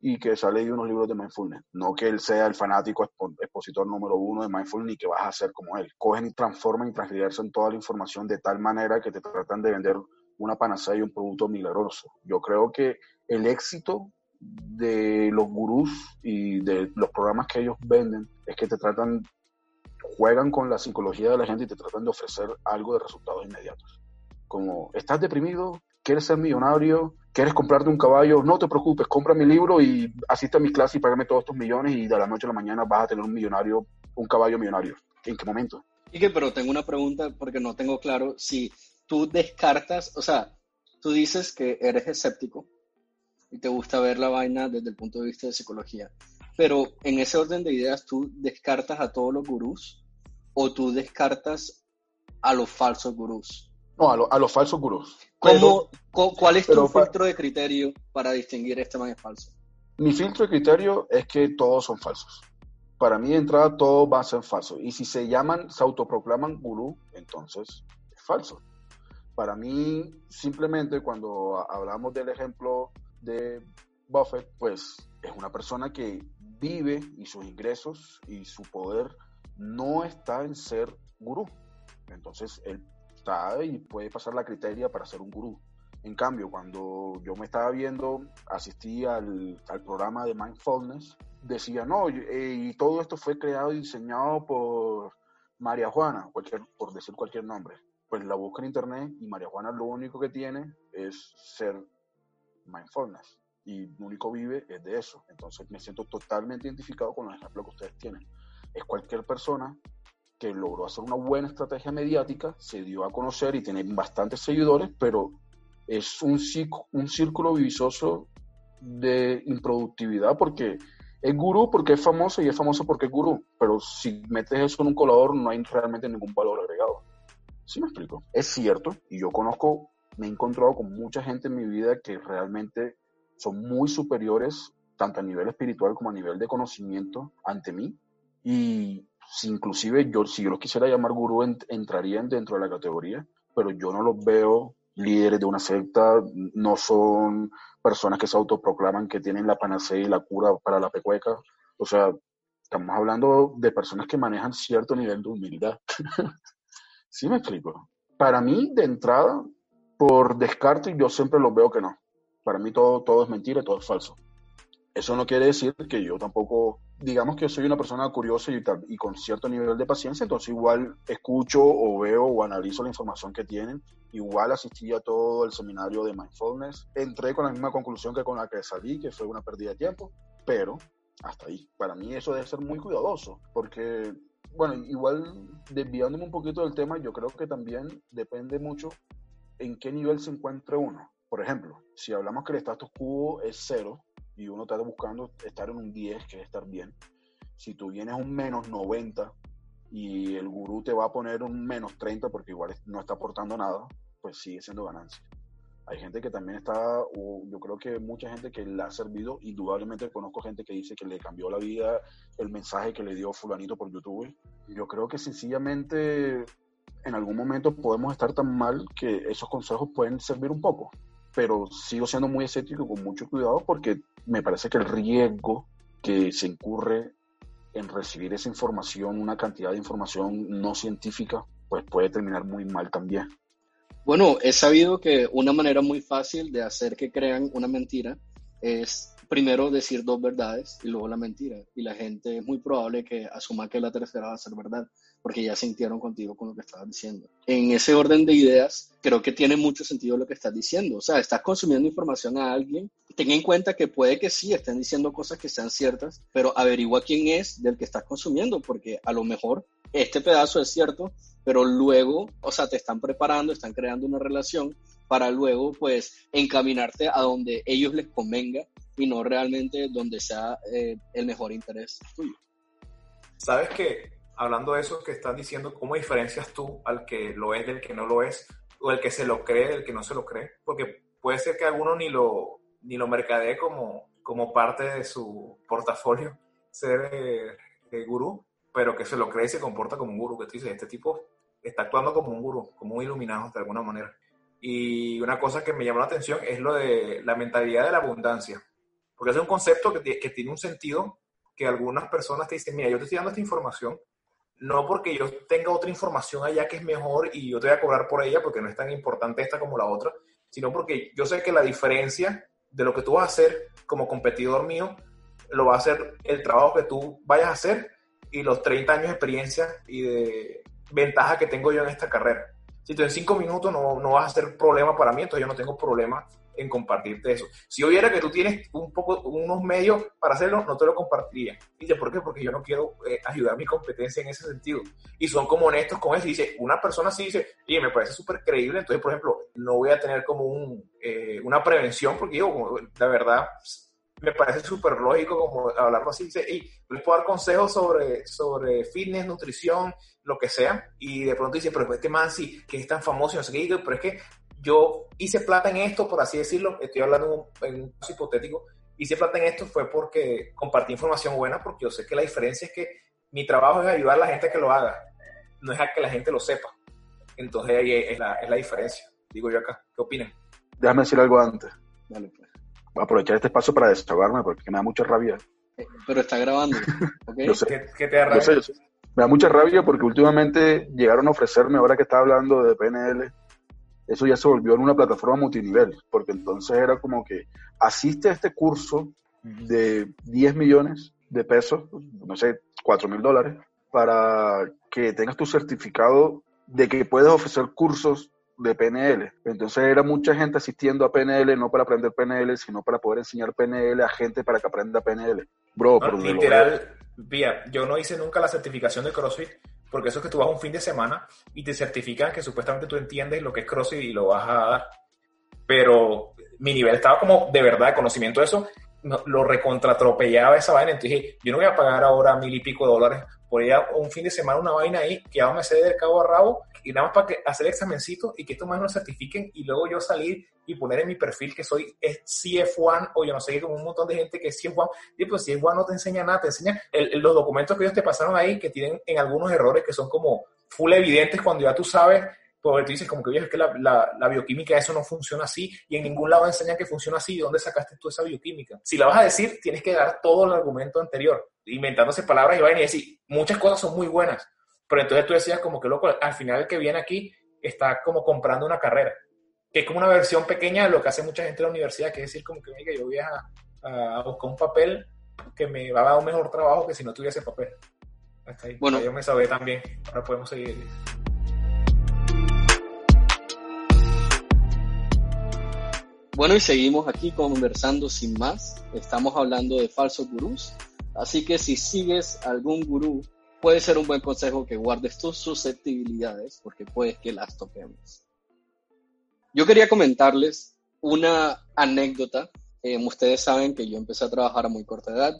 y que sale de unos libros de mindfulness. No que él sea el fanático expositor número uno de mindfulness ni que vas a ser como él. Cogen y transforman y transgredirse toda la información de tal manera que te tratan de vender una panacea y un producto milagroso. Yo creo que el éxito de los gurús y de los programas que ellos venden es que te tratan, juegan con la psicología de la gente y te tratan de ofrecer algo de resultados inmediatos. Como, ¿estás deprimido? ¿Quieres ser millonario? ¿Quieres comprarte un caballo? No te preocupes, compra mi libro y asiste a mis clases y págame todos estos millones y de la noche a la mañana vas a tener un millonario, un caballo millonario. ¿En qué momento? Y que, pero tengo una pregunta porque no tengo claro si tú descartas, o sea, tú dices que eres escéptico y te gusta ver la vaina desde el punto de vista de psicología, pero en ese orden de ideas tú descartas a todos los gurús o tú descartas a los falsos gurús. No, a, los falsos gurús. ¿Cómo, ¿Cuál es tu filtro de criterio para distinguir este man es falso? Mi filtro de criterio es que todos son falsos. Para mí, de entrada, todos van a ser falsos. Y si se llaman, se autoproclaman gurú, entonces es falso. Para mí, simplemente cuando hablamos del ejemplo de Buffett, pues es una persona que vive y sus ingresos y su poder no está en ser gurú. Entonces, él está y puede pasar la criteria para ser un gurú. En cambio, cuando yo me estaba viendo, asistí al, programa de Mindfulness, decía, no, eh, y todo esto fue creado y diseñado por María Juana, cualquier, por decir cualquier nombre pues la busca en internet y María Juana lo único que tiene es ser mindfulness y lo único vive es de eso. Entonces me siento totalmente identificado con los ejemplos que ustedes tienen. Es cualquier persona que logró hacer una buena estrategia mediática, se dio a conocer y tiene bastantes seguidores, pero es un, círculo vicioso de improductividad porque es gurú porque es famoso y es famoso porque es gurú, pero si metes eso en un colador no hay realmente ningún valor. ¿Sí me explico? Es cierto, y yo conozco, me he encontrado con mucha gente en mi vida que realmente son muy superiores, tanto a nivel espiritual como a nivel de conocimiento ante mí. Y si inclusive yo, si yo los quisiera llamar gurú, entrarían dentro de la categoría, pero yo no los veo líderes de una secta, no son personas que se autoproclaman que tienen la panacea y la cura para la pecueca. O sea, estamos hablando de personas que manejan cierto nivel de humildad. ¿Sí me explico? Para mí, de entrada, por descarte, yo siempre lo veo que no. Para mí todo, todo es mentira, todo es falso. Eso no quiere decir que yo tampoco, digamos que soy una persona curiosa y, y con cierto nivel de paciencia, entonces igual escucho o veo o analizo la información que tienen. Igual asistí a todo el seminario de mindfulness. Entré con la misma conclusión que con la que salí, que fue una pérdida de tiempo, pero hasta ahí. Para mí eso debe ser muy cuidadoso, porque, bueno, igual desviándome un poquito del tema, yo creo que también depende mucho en qué nivel se encuentre uno. Por ejemplo, si hablamos que el status quo es cero, y uno está buscando estar en un 10, que es estar bien. Si tú vienes un menos 90 y el gurú te va a poner un menos 30 porque igual no está aportando nada, pues sigue siendo ganancia. Hay gente que también está, yo creo que mucha gente que le ha servido, indudablemente conozco gente que dice que le cambió la vida el mensaje que le dio fulanito por YouTube. Yo creo que sencillamente en algún momento podemos estar tan mal que esos consejos pueden servir un poco pero sigo siendo muy escéptico con mucho cuidado porque me parece que el riesgo que se incurre en recibir esa información, una cantidad de información no científica, pues puede terminar muy mal también. Bueno, he sabido que una manera muy fácil de hacer que crean una mentira es primero decir dos verdades y luego la mentira. Y la gente es muy probable que asuma que la tercera va a ser verdad, porque ya sintieron contigo con lo que estabas diciendo. En ese orden de ideas, creo que tiene mucho sentido lo que estás diciendo. O sea, estás consumiendo información a alguien. Ten en cuenta que puede que sí estén diciendo cosas que sean ciertas, pero averigua quién es del que estás consumiendo, porque a lo mejor este pedazo es cierto, pero luego, o sea, te están preparando, están creando una relación para luego, pues, encaminarte a donde ellos les convenga y no realmente donde sea eh, el mejor interés tuyo. Sabes que, hablando de eso que estás diciendo, ¿cómo diferencias tú al que lo es del que no lo es? O el que se lo cree del que no se lo cree? Porque puede ser que alguno ni lo, ni lo mercadee como, como parte de su portafolio, ser eh, gurú, pero que se lo cree y se comporta como un gurú, que tú dices, este tipo está actuando como un gurú, como un iluminado de alguna manera. Y una cosa que me llamó la atención es lo de la mentalidad de la abundancia. Porque es un concepto que, que tiene un sentido que algunas personas te dicen, mira, yo te estoy dando esta información, no porque yo tenga otra información allá que es mejor y yo te voy a cobrar por ella porque no es tan importante esta como la otra, sino porque yo sé que la diferencia de lo que tú vas a hacer como competidor mío lo va a hacer el trabajo que tú vayas a hacer y los 30 años de experiencia y de ventaja que tengo yo en esta carrera. Si tú en 5 minutos no, no vas a ser problema para mí, entonces yo no tengo problema en compartirte eso. Si yo viera que tú tienes un poco, unos medios para hacerlo, no te lo compartiría. Dice, ¿por qué? Porque yo no quiero eh, ayudar a mi competencia en ese sentido. Y son como honestos con eso. Dice, una persona sí dice, y me parece súper creíble, entonces, por ejemplo, no voy a tener como un, eh, una prevención, porque digo, la verdad, me parece súper lógico como hablarlo así. Dice, y les puedo dar consejos sobre, sobre fitness, nutrición, lo que sea. Y de pronto dice, pero este man sí, que es tan famoso, no sé qué, pero es que yo hice plata en esto, por así decirlo, estoy hablando en un, caso hipotético, hice plata en esto fue porque compartí información buena, porque yo sé que la diferencia es que mi trabajo es ayudar a la gente a que lo haga, no es a que la gente lo sepa. Entonces ahí es la, es la diferencia, digo yo acá. ¿Qué opinan? Déjame decir algo antes. Dale, aprovechar este espacio para desahogarme porque me da mucha rabia. Pero está grabando. ¿okay? ¿Qué, te da rabia? Me da mucha rabia porque últimamente llegaron a ofrecerme, ahora que estaba hablando de PNL, eso ya se volvió en una plataforma multinivel, porque entonces era como que asiste a este curso de 10 millones de pesos, no sé, 4 mil dólares, para que tengas tu certificado de que puedes ofrecer cursos de PNL. Entonces era mucha gente asistiendo a PNL, no para aprender PNL, sino para poder enseñar PNL a gente para que aprenda PNL. Bro, pero literal, vía, yo no hice nunca la certificación de CrossFit porque eso es que tú vas un fin de semana y te certifican que supuestamente tú entiendes lo que es CrossFit y lo vas a dar. Pero mi nivel estaba como de verdad de conocimiento de eso, lo recontratropellaba esa vaina. Entonces dije, yo no voy a pagar ahora mil y pico de dólares por ir a un fin de semana una vaina ahí que ya me sé del cabo a rabo y nada más para que, hacer el examencito y que estos más lo certifiquen y luego yo salir y poner en mi perfil que soy CF1 o yo no sé, como un montón de gente que es CF1 y pues CF1 no te enseña nada, te enseña los documentos que ellos te pasaron ahí que tienen en algunos errores que son como full evidentes cuando ya tú sabes porque tú dices como que, es que la, la, la, bioquímica eso no funciona así y en ningún lado enseñan que funciona así. ¿De dónde sacaste tú esa bioquímica? Si la vas a decir, tienes que dar todo el argumento anterior, inventándose palabras y vayan y decir, muchas cosas son muy buenas, pero entonces tú decías como que, loco, al final el que viene aquí está como comprando una carrera, que es como una versión pequeña de lo que hace mucha gente en la universidad, que es decir, como que, yo voy a, a buscar un papel que me va a dar un mejor trabajo que si no tuviese papel. Hasta ahí. Bueno, yo me sabé también. Ahora podemos seguir. Bueno, y seguimos aquí conversando sin más. Estamos hablando de falsos gurús. Así que si sigues algún gurú, puede ser un buen consejo que guardes tus susceptibilidades, porque puedes que las toquemos. Yo quería comentarles una anécdota. Eh, ustedes saben que yo empecé a trabajar a muy corta edad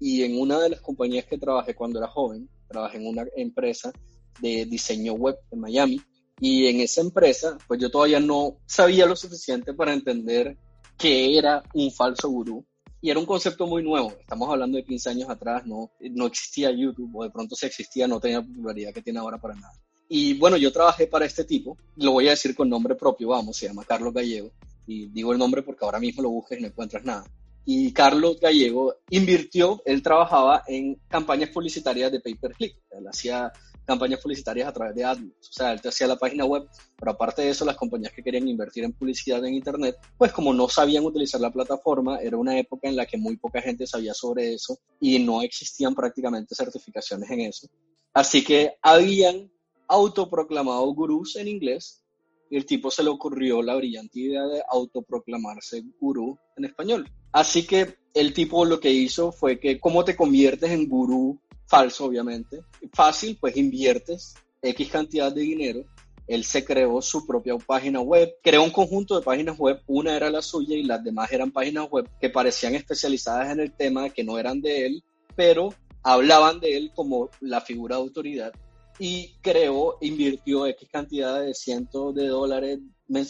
y en una de las compañías que trabajé cuando era joven, trabajé en una empresa de diseño web en Miami y en esa empresa, pues yo todavía no sabía lo suficiente para entender qué era un falso gurú. Y era un concepto muy nuevo. Estamos hablando de 15 años atrás, no, no existía YouTube, o de pronto si existía, no tenía la popularidad que tiene ahora para nada. Y bueno, yo trabajé para este tipo, lo voy a decir con nombre propio, vamos, se llama Carlos Gallego. Y digo el nombre porque ahora mismo lo busques y no encuentras nada. Y Carlos Gallego invirtió, él trabajaba en campañas publicitarias de pay-per-click. Él hacía campañas publicitarias a través de AdWords. O sea, él te hacía la página web, pero aparte de eso, las compañías que querían invertir en publicidad en Internet, pues como no sabían utilizar la plataforma, era una época en la que muy poca gente sabía sobre eso y no existían prácticamente certificaciones en eso. Así que habían autoproclamado gurús en inglés y el tipo se le ocurrió la brillante idea de autoproclamarse gurú en español. Así que el tipo lo que hizo fue que, ¿cómo te conviertes en gurú falso obviamente. Fácil, pues inviertes X cantidad de dinero. Él se creó su propia página web, creó un conjunto de páginas web, una era la suya y las demás eran páginas web que parecían especializadas en el tema, que no eran de él, pero hablaban de él como la figura de autoridad y creó, invirtió X cantidad de cientos de dólares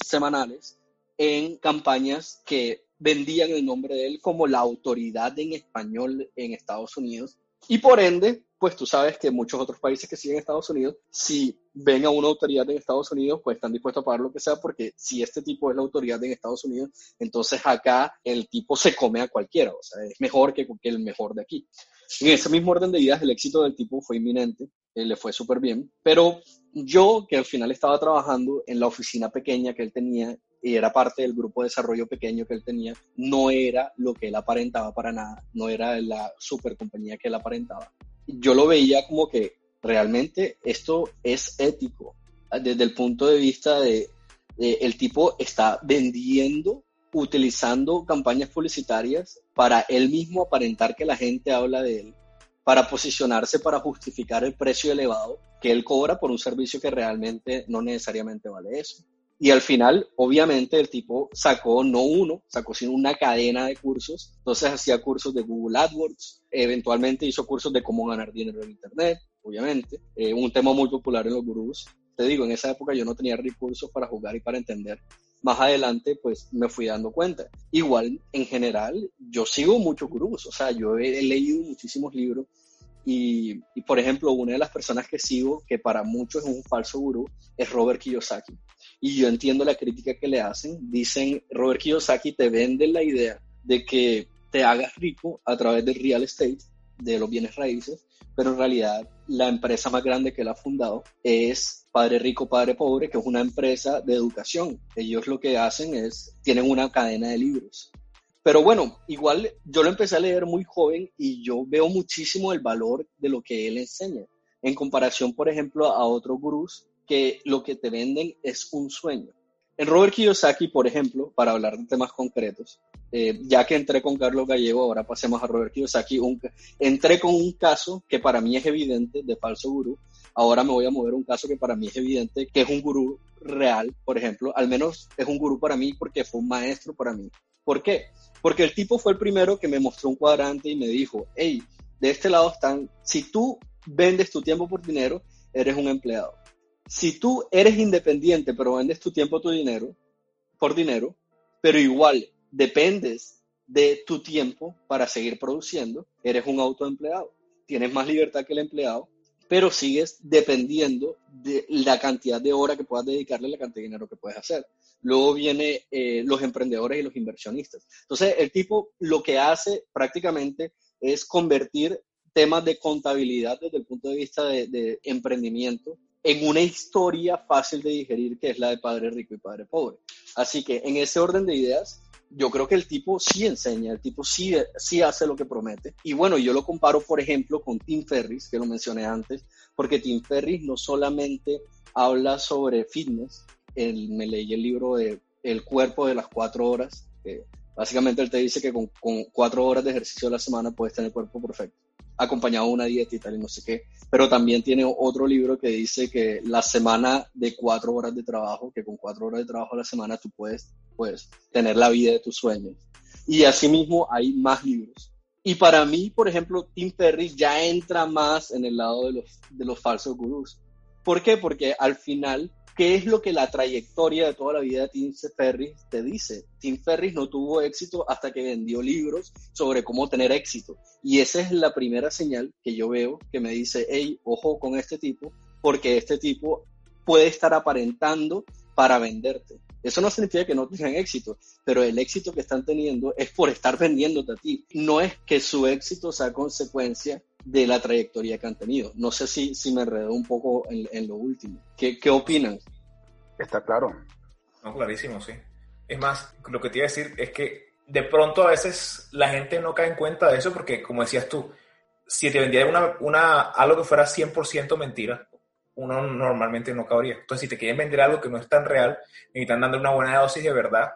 semanales en campañas que vendían el nombre de él como la autoridad en español en Estados Unidos y por ende, pues tú sabes que muchos otros países que siguen Estados Unidos, si ven a una autoridad en Estados Unidos, pues están dispuestos a pagar lo que sea, porque si este tipo es la autoridad en Estados Unidos, entonces acá el tipo se come a cualquiera, o sea, es mejor que, el mejor de aquí. En ese mismo orden de ideas, el éxito del tipo fue inminente, eh, le fue súper bien, pero yo, que al final estaba trabajando en la oficina pequeña que él tenía y era parte del grupo de desarrollo pequeño que él tenía, no era lo que él aparentaba para nada, no era la super compañía que él aparentaba. Yo lo veía como que realmente esto es ético, desde el punto de vista de, el tipo está vendiendo, utilizando campañas publicitarias para él mismo aparentar que la gente habla de él, para posicionarse, para justificar el precio elevado que él cobra por un servicio que realmente no necesariamente vale eso. Y al final, obviamente, el tipo sacó no uno, sacó sino una cadena de cursos. Entonces hacía cursos de Google AdWords, eventualmente hizo cursos de cómo ganar dinero en Internet, obviamente. Eh, un tema muy popular en los gurús. Te digo, en esa época yo no tenía recursos para jugar y para entender. Más adelante, pues me fui dando cuenta. Igual, en general, yo sigo muchos gurús. O sea, yo he, leído muchísimos libros y, y, por ejemplo, una de las personas que sigo, que para muchos es un falso gurú, es Robert Kiyosaki y yo entiendo la crítica que le hacen. Dicen, Robert Kiyosaki te vende la idea de que te hagas rico a través del real estate, de los bienes raíces, pero en realidad la empresa más grande que él ha fundado es Padre Rico, Padre Pobre, que es una empresa de educación. Ellos lo que hacen es, tienen una cadena de libros. Pero bueno, igual yo lo empecé a leer muy joven y yo veo muchísimo el valor de lo que él enseña, en comparación, por ejemplo, a otros gurús que lo que te venden es un sueño. En Robert Kiyosaki, por ejemplo, para hablar de temas concretos, eh, ya que entré con Carlos Gallego, ahora pasemos a Robert Kiyosaki, entré con un caso que para mí es evidente de falso gurú, ahora me voy a mover un caso que para mí es evidente que es un gurú real, por ejemplo, al menos es un gurú para mí porque fue un maestro para mí. ¿Por qué? Porque el tipo fue el primero que me mostró un cuadrante y me dijo, hey, de este lado están, si tú vendes tu tiempo por dinero, eres un empleado si tú eres independiente, pero vendes tu tiempo, tu dinero, por dinero, pero igual dependes de tu tiempo para seguir produciendo, eres un autoempleado. Tienes más libertad que el empleado, pero sigues dependiendo de la cantidad de horas que puedas dedicarle, la cantidad de dinero que puedes hacer. Luego viene eh, los emprendedores y los inversionistas. Entonces, el tipo lo que hace prácticamente es convertir temas de contabilidad desde el punto de vista de, emprendimiento en una historia fácil de digerir que es la de padre rico y padre pobre. Así que en ese orden de ideas, yo creo que el tipo sí enseña, el tipo sí, sí hace lo que promete. Y bueno, yo lo comparo, por ejemplo, con Tim Ferris, que lo mencioné antes, porque Tim Ferris no solamente habla sobre fitness, él, me leí el libro de El cuerpo de las cuatro horas, que básicamente él te dice que con, con cuatro horas de ejercicio a la semana puedes tener el cuerpo perfecto acompañado de una dieta y tal y no sé qué. Pero también tiene otro libro que dice que la semana de cuatro horas de trabajo, que con cuatro horas de trabajo a la semana tú puedes, puedes tener la vida de tus sueños. Y asimismo hay más libros. Y para mí, por ejemplo, Tim Ferriss ya entra más en el lado de los, de los falsos gurús. ¿Por qué? Porque al final ¿Qué es lo que la trayectoria de toda la vida de Tim Ferris te dice? Tim Ferris no tuvo éxito hasta que vendió libros sobre cómo tener éxito. Y esa es la primera señal que yo veo que me dice, hey, ojo con este tipo, porque este tipo puede estar aparentando para venderte. Eso no significa que no tengan éxito, pero el éxito que están teniendo es por estar vendiéndote a ti. No es que su éxito sea consecuencia de la trayectoria que han tenido. No sé si, si me enredó un poco en, lo último. ¿Qué, ¿Qué, opinan? Está claro. No, clarísimo, sí. Es más, lo que te iba a decir es que de pronto a veces la gente no cae en cuenta de eso porque, como decías tú, si te vendía una, una, algo que fuera 100% mentira, uno normalmente no cabría. Entonces, si te quieren vender algo que no es tan real, necesitan dando una buena dosis de verdad,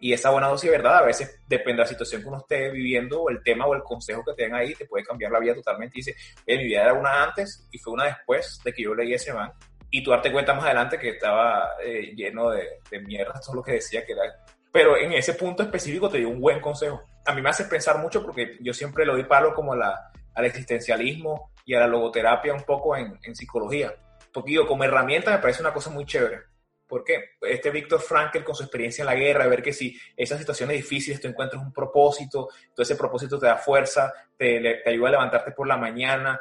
y esa buena dosis de verdad a veces depende de la situación que uno esté viviendo o el tema o el consejo que tengan ahí, te puede cambiar la vida totalmente. Y dice, mi vida era una antes y fue una después de que yo leí ese man. Y tú darte cuenta más adelante que estaba eh, lleno de, de mierda, todo lo que decía que era. Pero en ese punto específico te dio un buen consejo. A mí me hace pensar mucho porque yo siempre lo doy palo como la, al existencialismo y a la logoterapia un poco en, en psicología. Porque como herramienta me parece una cosa muy chévere ¿Por qué? Este Víctor Frankel con su experiencia en la guerra, ver que si esas situaciones difíciles tú encuentras un propósito, todo ese propósito te da fuerza, te, ayuda a levantarte por la mañana,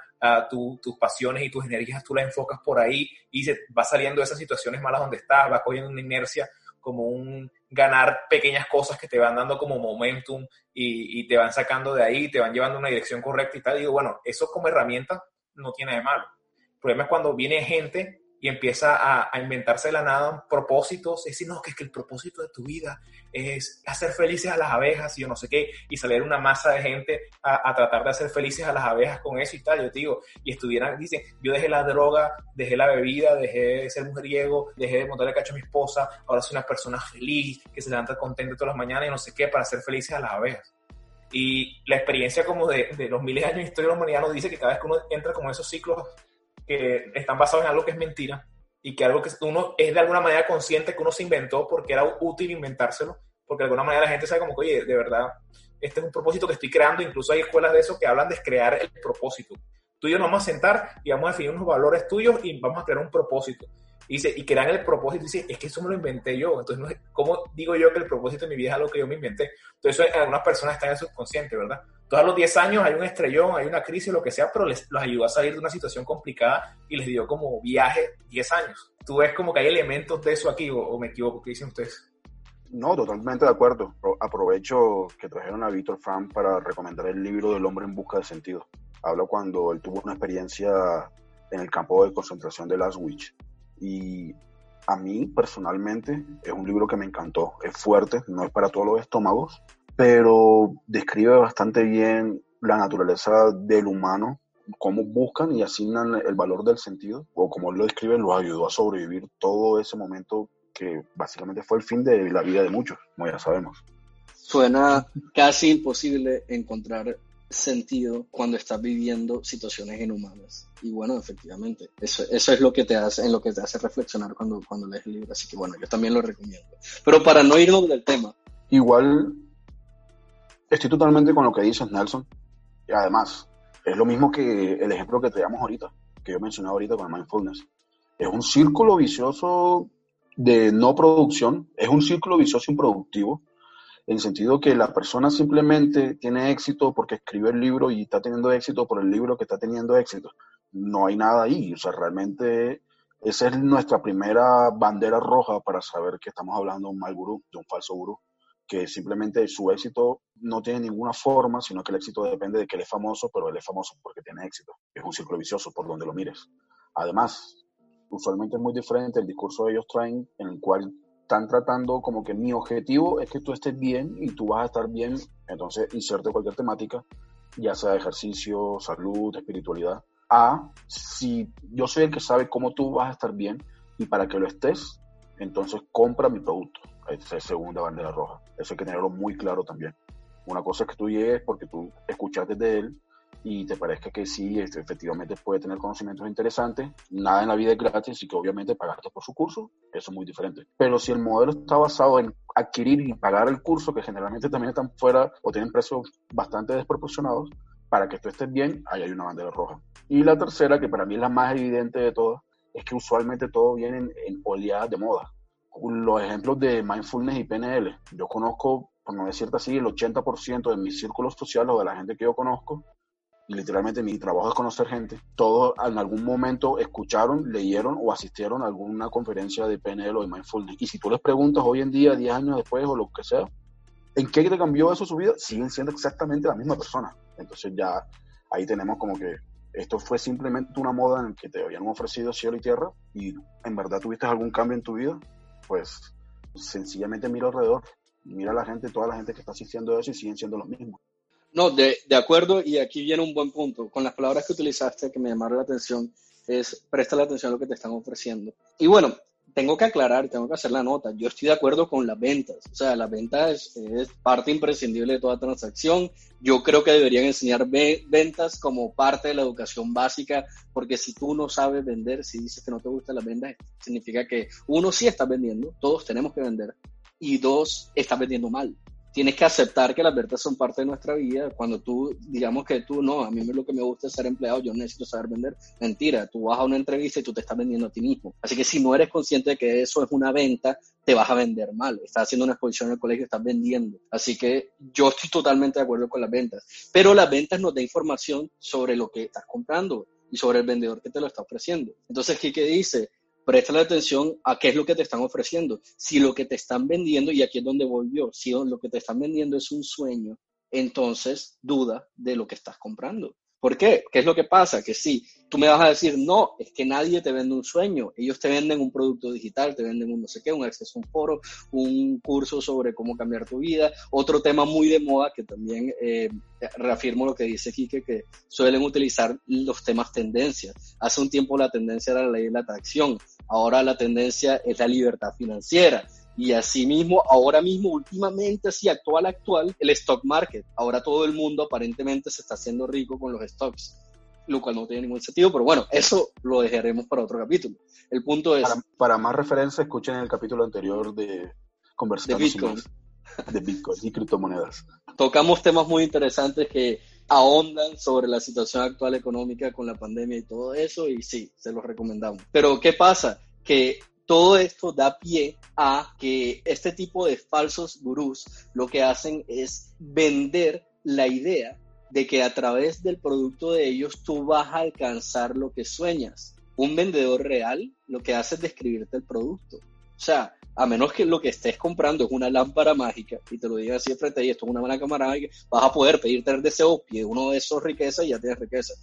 tus pasiones y tus energías tú las enfocas por ahí y se va saliendo de esas situaciones malas donde estás, va cogiendo una inercia como un ganar pequeñas cosas que te van dando como momentum y, te van sacando de ahí, te van llevando a una dirección correcta y tal. digo, bueno, eso como herramienta no tiene de malo. El problema es cuando viene gente y empieza a, inventarse la nada propósitos, es decir, no, que es que el propósito de tu vida es hacer felices a las abejas y yo no sé qué, y salir una masa de gente a, tratar de hacer felices a las abejas con eso y tal, yo te digo, y estuvieran, dicen, yo dejé la droga, dejé la bebida, dejé de ser mujeriego, dejé de montarle cacho a mi esposa, ahora soy una persona feliz, que se levanta contenta todas las mañanas y no sé qué, para hacer felices a las abejas. Y la experiencia como de, de los miles de años de historia de la humanidad nos dice que cada vez que uno entra como esos ciclos que están basados en algo que es mentira y que algo que uno es de alguna manera consciente que uno se inventó porque era útil inventárselo, porque de alguna manera la gente sabe como que, oye, de verdad, este es un propósito que estoy creando, incluso hay escuelas de eso que hablan de crear el propósito. Tú y yo nos vamos a sentar y vamos a definir unos valores tuyos y vamos a crear un propósito. Y, dice, y crean el propósito y dice, es que eso me lo inventé yo. Entonces, ¿cómo digo yo que el propósito de mi vida es algo que yo me inventé? Entonces, algunas personas están en el subconsciente, ¿verdad? Todos los 10 años hay un estrellón, hay una crisis, lo que sea, pero les, los ayudó a salir de una situación complicada y les dio como viaje 10 años. ¿Tú ves como que hay elementos de eso aquí o, me equivoco? ¿Qué dicen ustedes? No, totalmente de acuerdo. Aprovecho que trajeron a Víctor Frank para recomendar el libro del hombre en busca de sentido. Habla cuando él tuvo una experiencia en el campo de concentración de Auschwitz. Y a mí personalmente es un libro que me encantó. Es fuerte, no es para todos los estómagos, pero describe bastante bien la naturaleza del humano, cómo buscan y asignan el valor del sentido, o como él lo describe, los ayudó a sobrevivir todo ese momento que básicamente fue el fin de la vida de muchos, como ya sabemos. Suena casi imposible encontrar sentido cuando estás viviendo situaciones inhumanas. Y bueno, efectivamente, eso, eso es lo que te hace, en lo que te hace reflexionar cuando, cuando lees el libro. Así que bueno, yo también lo recomiendo. Pero para no irnos del tema. Igual Estoy totalmente con lo que dices, Nelson. Y además, es lo mismo que el ejemplo que te damos ahorita, que yo mencioné ahorita con el mindfulness. Es un círculo vicioso de no producción, es un círculo vicioso improductivo, en el sentido que la persona simplemente tiene éxito porque escribe el libro y está teniendo éxito por el libro que está teniendo éxito. no hay nada ahí. O sea, realmente esa es nuestra primera bandera roja para saber que estamos hablando de un mal gurú, de un falso gurú, que simplemente su éxito no tiene ninguna forma, sino que el éxito depende de que él es famoso, pero él es famoso porque tiene éxito. Es un círculo vicioso por donde lo mires. Además, usualmente es muy diferente el discurso de ellos traen, en el cual están tratando como que mi objetivo es que tú estés bien y tú vas a estar bien, entonces inserte cualquier temática, ya sea ejercicio, salud, espiritualidad, a si yo soy el que sabe cómo tú vas a estar bien y para que lo estés, entonces compra mi producto. Esa es segunda bandera roja. Eso hay que tenerlo muy claro también. Una cosa es que tú llegues porque tú escuchaste de él y te parezca que sí, este, efectivamente puede tener conocimientos interesantes. Nada en la vida es gratis y que obviamente pagarte por su curso, eso es muy diferente. Pero si el modelo está basado en adquirir y pagar el curso, que generalmente también están fuera o tienen precios bastante desproporcionados, para que tú estés bien, ahí hay una bandera roja. Y la tercera, que para mí es la más evidente de todas, es que usualmente todo viene en, oleadas de moda. Los ejemplos de mindfulness y PNL. Yo conozco, por no decirte así, el 80% de mis círculos sociales o de la gente que yo conozco, literalmente mi trabajo es conocer gente, todos en algún momento escucharon, leyeron o asistieron a alguna conferencia de PNL o de mindfulness. Y si tú les preguntas hoy en día, 10 años después o lo que sea, ¿en qué te cambió eso su vida? Siguen siendo exactamente la misma persona. Entonces ya ahí tenemos como que esto fue simplemente una moda en que te habían ofrecido cielo y tierra y en verdad tuviste algún cambio en tu vida, pues sencillamente mira alrededor, mira a la gente, toda la gente que está asistiendo a eso y siguen siendo los mismos. No, de, de acuerdo, y aquí viene un buen punto. Con las palabras que utilizaste que me llamaron la atención, es presta la atención a lo que te están ofreciendo. Y bueno, tengo que aclarar, tengo que hacer la nota. Yo estoy de acuerdo con las ventas. O sea, las ventas es, parte imprescindible de toda transacción. Yo creo que deberían enseñar ventas como parte de la educación básica, porque si tú no sabes vender, si dices que no te gustan las ventas, significa que uno sí está vendiendo, todos tenemos que vender, y dos, estás vendiendo mal tienes que aceptar que las ventas son parte de nuestra vida. Cuando tú, digamos que tú, no, a mí lo que me gusta es ser empleado, yo necesito saber vender. Mentira, tú vas a una entrevista y tú te estás vendiendo a ti mismo. Así que si no eres consciente de que eso es una venta, te vas a vender mal. Estás haciendo una exposición en el colegio, estás vendiendo. Así que yo estoy totalmente de acuerdo con las ventas. Pero las ventas nos da información sobre lo que estás comprando y sobre el vendedor que te lo está ofreciendo. Entonces, ¿qué, qué dice? Presta atención a qué es lo que te están ofreciendo. Si lo que te están vendiendo, y aquí es donde volvió, si lo que te están vendiendo es un sueño, entonces duda de lo que estás comprando. ¿Por qué? ¿Qué es lo que pasa? Que sí, tú me vas a decir, no, es que nadie te vende un sueño. Ellos te venden un producto digital, te venden un no sé qué, un acceso a un foro, un curso sobre cómo cambiar tu vida. Otro tema muy de moda que también eh, reafirmo lo que dice Kike, que suelen utilizar los temas tendencias. Hace un tiempo la tendencia era la ley de la atracción. Ahora la tendencia es la libertad financiera. Y asimismo, ahora mismo, últimamente, así actual, actual, el stock market. Ahora todo el mundo aparentemente se está haciendo rico con los stocks, lo cual no tiene ningún sentido, pero bueno, eso lo dejaremos para otro capítulo. El punto es... Para, más referencia, escuchen el capítulo anterior de Conversación de Bitcoin. de Bitcoin y criptomonedas. Tocamos temas muy interesantes que ahondan sobre la situación actual económica con la pandemia y todo eso, y sí, se los recomendamos. Pero, ¿qué pasa? Que todo esto da pie a que este tipo de falsos gurús lo que hacen es vender la idea de que a través del producto de ellos tú vas a alcanzar lo que sueñas. Un vendedor real lo que hace es describirte el producto. O sea, a menos que lo que estés comprando es una lámpara mágica, y te lo diga así de frente, y esto es una lámpara mágica, vas a poder pedir tener deseo, pide uno de esos riquezas y ya tienes riqueza.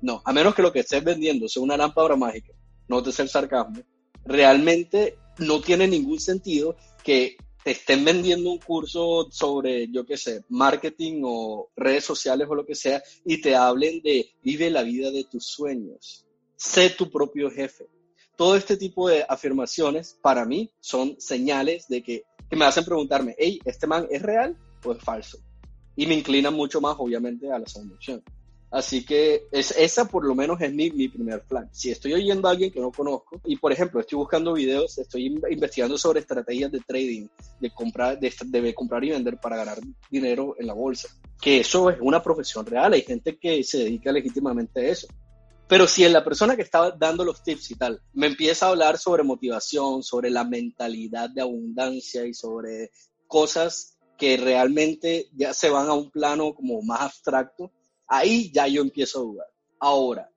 No, a menos que lo que estés vendiendo sea una lámpara mágica, no te sea el sarcasmo, realmente no tiene ningún sentido que te estén vendiendo un curso sobre, yo qué sé, marketing o redes sociales o lo que sea, y te hablen de vive la vida de tus sueños, sé tu propio jefe. Todo este tipo de afirmaciones para mí son señales de que, que me hacen preguntarme, hey, ¿este man es real o es falso? Y me inclinan mucho más, obviamente, a la segunda opción. Así que es, esa por lo menos es mi, mi, primer plan. Si estoy oyendo a alguien que no conozco y, por ejemplo, estoy buscando videos, estoy investigando sobre estrategias de trading, de comprar, de, comprar y vender para ganar dinero en la bolsa, que eso es una profesión real, hay gente que se dedica legítimamente a eso. Pero si en la persona que estaba dando los tips y tal me empieza a hablar sobre motivación, sobre la mentalidad de abundancia y sobre cosas que realmente ya se van a un plano como más abstracto, ahí ya yo empiezo a dudar. Ahora,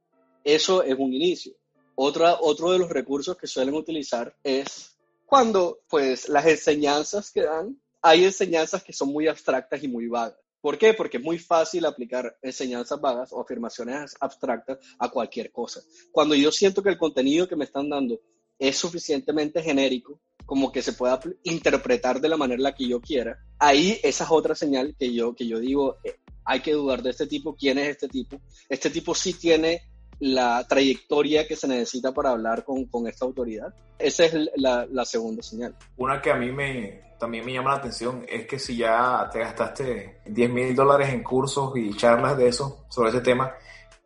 Eso es un inicio. Otra, otro de los recursos que suelen utilizar es cuando pues las enseñanzas que dan, hay enseñanzas que son muy abstractas y muy vagas. ¿Por qué? Porque es muy fácil aplicar enseñanzas vagas o afirmaciones abstractas a cualquier cosa. Cuando yo siento que el contenido que me están dando es suficientemente genérico, como que se pueda interpretar de la manera la que yo quiera, ahí esa es otra señal que yo, que yo digo, eh, hay que dudar de este tipo, quién es este tipo. Este tipo sí tiene la trayectoria que se necesita para hablar con, con esta autoridad. Esa es la, la, segunda señal. Una que a mí me, también me llama la atención es que si ya te gastaste 10 mil dólares en cursos y charlas de eso, sobre ese tema,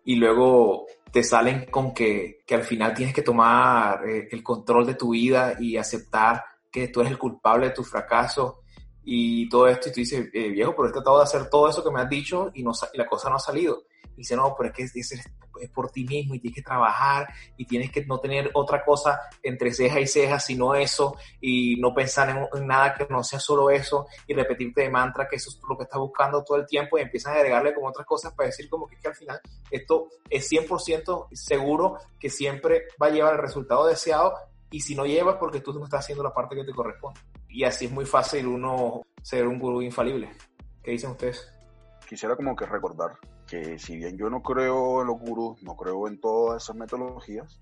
y luego te salen con que, que al final tienes que tomar eh, el control de tu vida y aceptar que tú eres el culpable de tu fracaso y todo esto, y tú dices, eh, viejo, pero he tratado de hacer todo eso que me has dicho y, no, y la cosa no ha salido. Y dice, no, pero es que es, es, por ti mismo y tienes que trabajar y tienes que no tener otra cosa entre ceja y ceja, sino eso, y no pensar en, nada que no sea solo eso, y repetirte de mantra que eso es lo que estás buscando todo el tiempo, y empiezas a agregarle como otras cosas para decir como que, que al final esto es 100% seguro que siempre va a llevar el resultado deseado, y si no llevas porque tú no estás haciendo la parte que te corresponde. Y así es muy fácil uno ser un gurú infalible. ¿Qué dicen ustedes? Quisiera como que recordar que si bien yo no creo en los gurús, no creo en todas esas metodologías,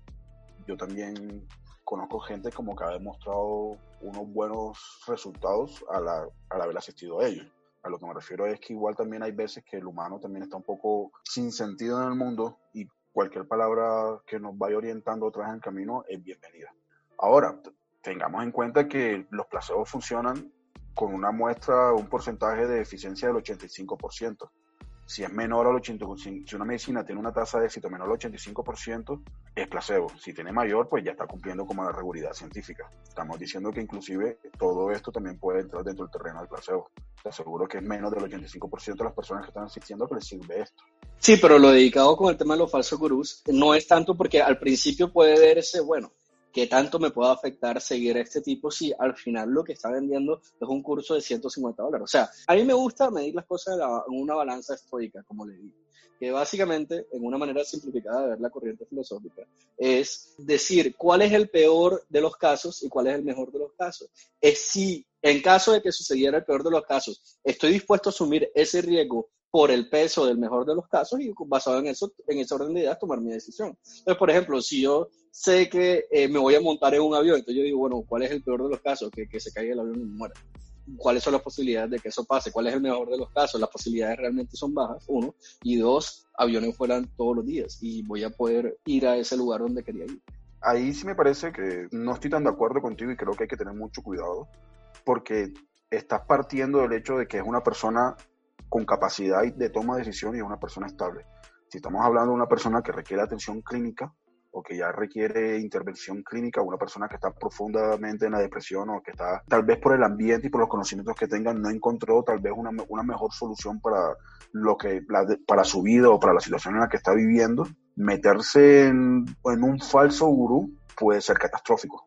yo también conozco gente como que ha demostrado unos buenos resultados al, al haber asistido a ellos. A lo que me refiero es que igual también hay veces que el humano también está un poco sin sentido en el mundo y cualquier palabra que nos vaya orientando vez en el camino es bienvenida. Ahora, tengamos en cuenta que los placebos funcionan con una muestra, un porcentaje de eficiencia del 85% si es menor al 85%, si una medicina tiene una tasa de éxito menor al 85%, es placebo. Si tiene mayor, pues ya está cumpliendo como la regularidad científica. Estamos diciendo que inclusive todo esto también puede entrar dentro del terreno del placebo. Te aseguro que es menos del 85% de las personas que están asistiendo que les sirve esto. Sí, pero lo dedicado con el tema de los falsos gurús no es tanto porque al principio puede verse, bueno, ¿qué tanto me puede afectar seguir a este tipo si al final lo que está vendiendo es un curso de 150 dólares? O sea, a mí me gusta medir las cosas en una balanza estoica, como le digo, que básicamente, en una manera simplificada de ver la corriente filosófica, es decir cuál es el peor de los casos y cuál es el mejor de los casos. Es si, en caso de que sucediera el peor de los casos, estoy dispuesto a asumir ese riesgo por el peso del mejor de los casos y basado en eso, en esa orden de ideas, tomar mi decisión. Entonces, por ejemplo, si yo sé que eh, me voy a montar en un avión, entonces yo digo, bueno, ¿cuál es el peor de los casos? Que, que se caiga el avión y muera. ¿Cuáles son las posibilidades de que eso pase? ¿Cuál es el mejor de los casos? Las posibilidades realmente son bajas, uno. Y dos, aviones fueran todos los días y voy a poder ir a ese lugar donde quería ir. Ahí sí me parece que no estoy tan de acuerdo contigo y creo que hay que tener mucho cuidado porque estás partiendo del hecho de que es una persona con capacidad de toma de decisiones y es una persona estable. Si estamos hablando de una persona que requiere atención clínica o que ya requiere intervención clínica, una persona que está profundamente en la depresión o que está tal vez por el ambiente y por los conocimientos que tengan no encontró tal vez una, una mejor solución para lo que para su vida o para la situación en la que está viviendo, meterse en, en un falso gurú puede ser catastrófico.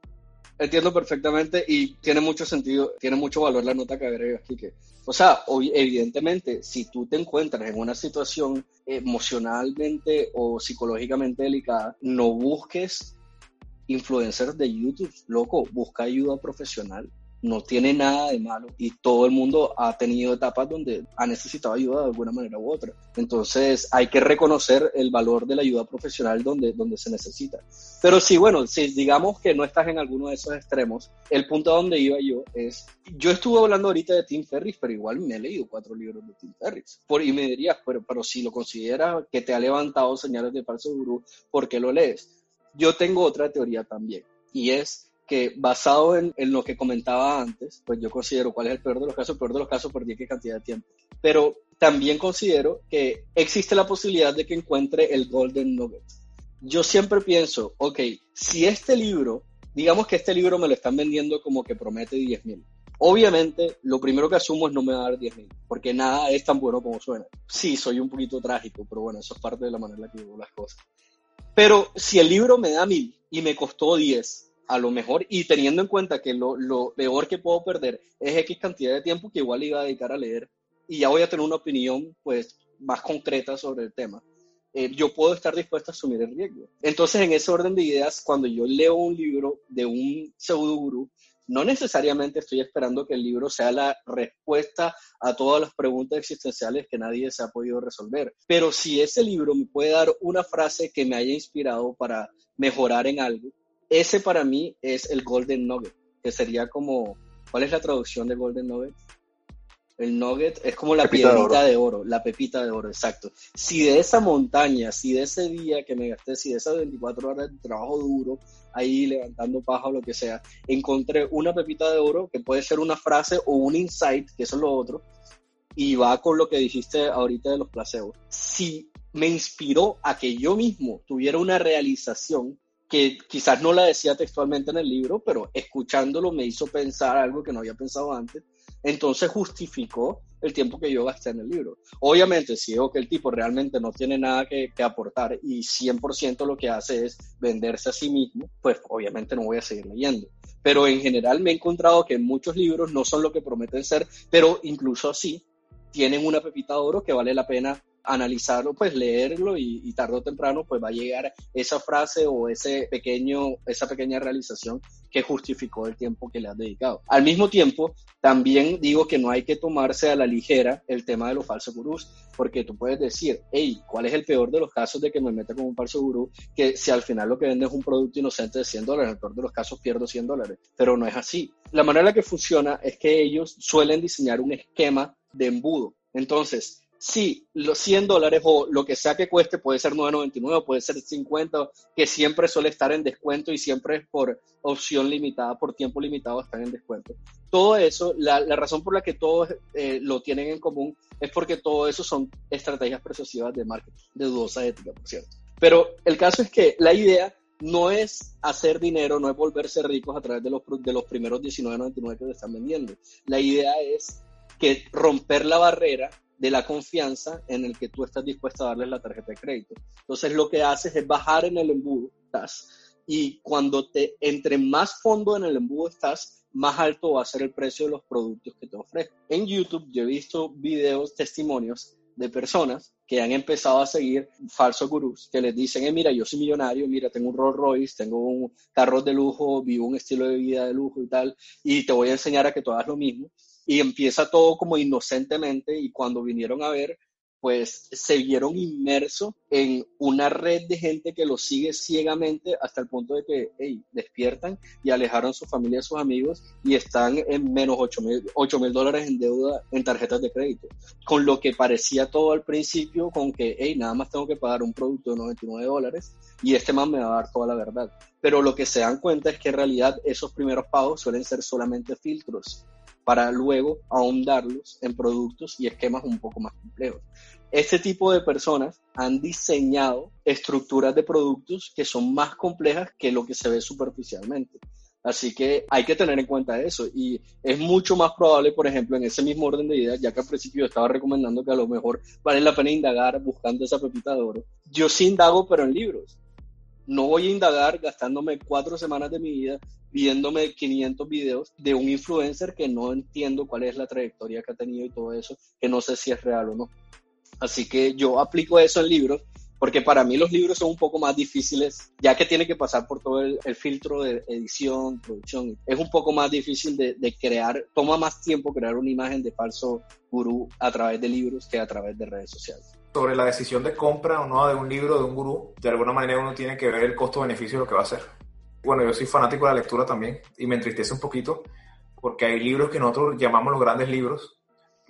Entiendo perfectamente y tiene mucho sentido, tiene mucho valor la nota que agrega aquí. Que, o sea, evidentemente, si tú te encuentras en una situación emocionalmente o psicológicamente delicada, no busques influencers de YouTube, loco, busca ayuda profesional no tiene nada de malo y todo el mundo ha tenido etapas donde ha necesitado ayuda de alguna manera u otra. Entonces hay que reconocer el valor de la ayuda profesional donde, donde se necesita. Pero sí, bueno, si digamos que no estás en alguno de esos extremos, el punto a donde iba yo es, yo estuve hablando ahorita de Tim Ferris, pero igual me he leído cuatro libros de Tim Ferris. Por, y me dirías, pero, pero si lo consideras que te ha levantado señales de falso gurú, ¿por qué lo lees? Yo tengo otra teoría también y es que basado en, lo que comentaba antes, pues yo considero cuál es el peor de los casos, el peor de los casos por qué cantidad de tiempo. Pero también considero que existe la posibilidad de que encuentre el Golden Nugget. Yo siempre pienso, ok, si este libro, digamos que este libro me lo están vendiendo como que promete 10 mil. Obviamente, lo primero que asumo es no me va a dar 10 mil, porque nada es tan bueno como suena. Sí, soy un poquito trágico, pero bueno, eso es parte de la manera en la que vivo las cosas. Pero si el libro me da mil y me costó 10, a lo mejor, y teniendo en cuenta que lo, lo, peor que puedo perder es X cantidad de tiempo que igual iba a dedicar a leer, y ya voy a tener una opinión pues más concreta sobre el tema, eh, yo puedo estar dispuesto a asumir el riesgo. Entonces, en ese orden de ideas, cuando yo leo un libro de un pseudo gurú, no necesariamente estoy esperando que el libro sea la respuesta a todas las preguntas existenciales que nadie se ha podido resolver. Pero si ese libro me puede dar una frase que me haya inspirado para mejorar en algo, ese para mí es el Golden Nugget, que sería como, ¿cuál es la traducción de Golden Nugget? El nugget es como la pepita piedrita de oro. la pepita de oro, exacto. Si de esa montaña, si de ese día que me gasté, si de esas 24 horas de trabajo duro, ahí levantando paja o lo que sea, encontré una pepita de oro que puede ser una frase o un insight, que eso es lo otro, y va con lo que dijiste ahorita de los placebos. Si me inspiró a que yo mismo tuviera una realización que quizás no la decía textualmente en el libro, pero escuchándolo me hizo pensar algo que no había pensado antes, entonces justificó el tiempo que yo gasté en el libro. Obviamente, si veo que el tipo realmente no tiene nada que, aportar y 100% lo que hace es venderse a sí mismo, pues obviamente no voy a seguir leyendo. Pero en general me he encontrado que muchos libros no son lo que prometen ser, pero incluso así tienen una pepita de oro que vale la pena analizarlo, pues leerlo y, tarde o temprano pues va a llegar esa frase o ese pequeño, esa pequeña realización que justificó el tiempo que le has dedicado. Al mismo tiempo, también digo que no hay que tomarse a la ligera el tema de los falsos gurús, porque tú puedes decir, hey, ¿cuál es el peor de los casos de que me meta con un falso gurú? Que si al final lo que vende es un producto inocente de 100 dólares, en el peor de los casos pierdo 100 dólares, pero no es así. La manera en la que funciona es que ellos suelen diseñar un esquema de embudo. Entonces, sí, los 100 dólares o lo que sea que cueste, puede ser 9.99, puede ser 50, que siempre suele estar en descuento y siempre es por opción limitada, por tiempo limitado están en descuento. Todo eso, la, razón por la que todos eh, lo tienen en común es porque todo eso son estrategias persuasivas de marketing, de dudosa ética, por cierto. Pero el caso es que la idea no es hacer dinero, no es volverse ricos a través de los, de los primeros 19.99 que te están vendiendo. La idea es que romper la barrera de la confianza en el que tú estás dispuesto a darles la tarjeta de crédito. Entonces lo que haces es bajar en el embudo estás, y cuando te entre más fondo en el embudo estás, más alto va a ser el precio de los productos que te ofrecen. En YouTube yo he visto videos, testimonios de personas que han empezado a seguir falsos gurús que les dicen, eh, mira, yo soy millonario, mira, tengo un Rolls Royce, tengo un carro de lujo, vivo un estilo de vida de lujo y tal, y te voy a enseñar a que tú hagas lo mismo y empieza todo como inocentemente y cuando vinieron a ver, pues se vieron inmersos en una red de gente que los sigue ciegamente hasta el punto de que hey, despiertan y alejaron su familia, a sus amigos y están en menos 8 mil dólares en deuda en tarjetas de crédito. Con lo que parecía todo al principio con que hey, nada más tengo que pagar un producto de 99 dólares y este más me va a dar toda la verdad. Pero lo que se dan cuenta es que en realidad esos primeros pagos suelen ser solamente filtros para luego ahondarlos en productos y esquemas un poco más complejos. Este tipo de personas han diseñado estructuras de productos que son más complejas que lo que se ve superficialmente. Así que hay que tener en cuenta eso y es mucho más probable, por ejemplo, en ese mismo orden de ideas, ya que al principio yo estaba recomendando que a lo mejor vale la pena indagar buscando esa pepita de oro. Yo sí indago, pero en libros. No voy a indagar gastándome cuatro semanas de mi vida viéndome 500 videos de un influencer que no entiendo cuál es la trayectoria que ha tenido y todo eso, que no sé si es real o no. Así que yo aplico eso en libros, porque para mí los libros son un poco más difíciles, ya que tiene que pasar por todo el, filtro de edición, producción. Es un poco más difícil de, de, crear, toma más tiempo crear una imagen de falso gurú a través de libros que a través de redes sociales. Sobre la decisión de compra o no de un libro, de un gurú, de alguna manera uno tiene que ver el costo-beneficio de lo que va a hacer bueno, yo soy fanático de la lectura también y me entristece un poquito porque hay libros que nosotros llamamos los grandes libros.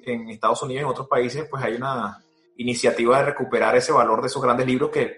En Estados Unidos y en otros países, pues hay una iniciativa de recuperar ese valor de esos grandes libros que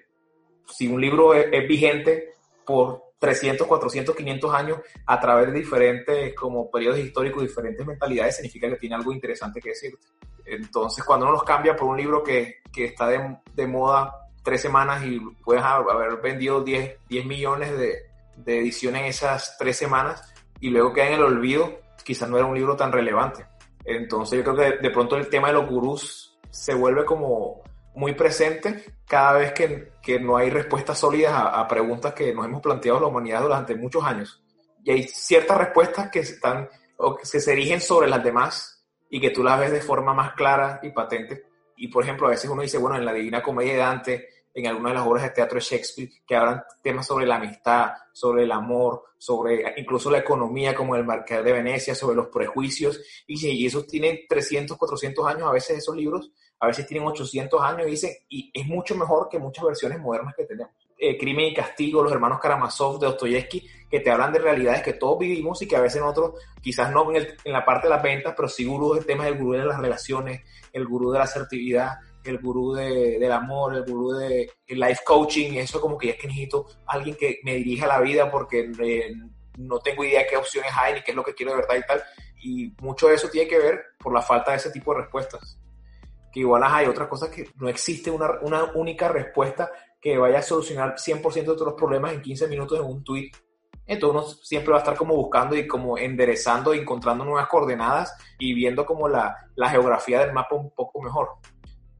si un libro es, vigente por 300, 400, 500 años a través de diferentes como periodos históricos, diferentes mentalidades, significa que tiene algo interesante que decirte. Entonces, cuando uno los cambia por un libro que, que está de, de, moda tres semanas y puedes haber vendido 10, 10 millones de, de edición en esas tres semanas y luego queda en el olvido, quizás no era un libro tan relevante. Entonces yo creo que de pronto el tema de los gurús se vuelve como muy presente cada vez que, que no hay respuestas sólidas a, preguntas que nos hemos planteado la humanidad durante muchos años. Y hay ciertas respuestas que, están, o que se erigen sobre las demás y que tú las ves de forma más clara y patente. Y por ejemplo, a veces uno dice, bueno, en la Divina Comedia de Dante en algunas de las obras de teatro de Shakespeare que hablan temas sobre la amistad, sobre el amor, sobre incluso la economía como el Marqués de Venecia, sobre los prejuicios. Y, y esos tienen 300, 400 años a veces esos libros, a veces tienen 800 años y dicen, y es mucho mejor que muchas versiones modernas que tenemos. Eh, Crimen y Castigo, los hermanos Karamazov de Dostoyevsky, que te hablan de realidades que todos vivimos y que a veces nosotros, quizás no en, la parte de las ventas, pero sí gurú de temas del gurú de las relaciones, el gurú de la asertividad, el gurú de, del amor, el gurú de life coaching, eso como que ya es que necesito alguien que me dirija la vida porque eh, no tengo idea qué opciones hay ni qué es lo que quiero de verdad y tal. Y mucho de eso tiene que ver por la falta de ese tipo de respuestas. Que igual hay otras cosas que no existe una, una única respuesta que vaya a solucionar 100% de todos los problemas en 15 minutos en un tweet. Entonces uno siempre va a estar como buscando y como enderezando, encontrando nuevas coordenadas y viendo como la, la geografía del mapa un poco mejor.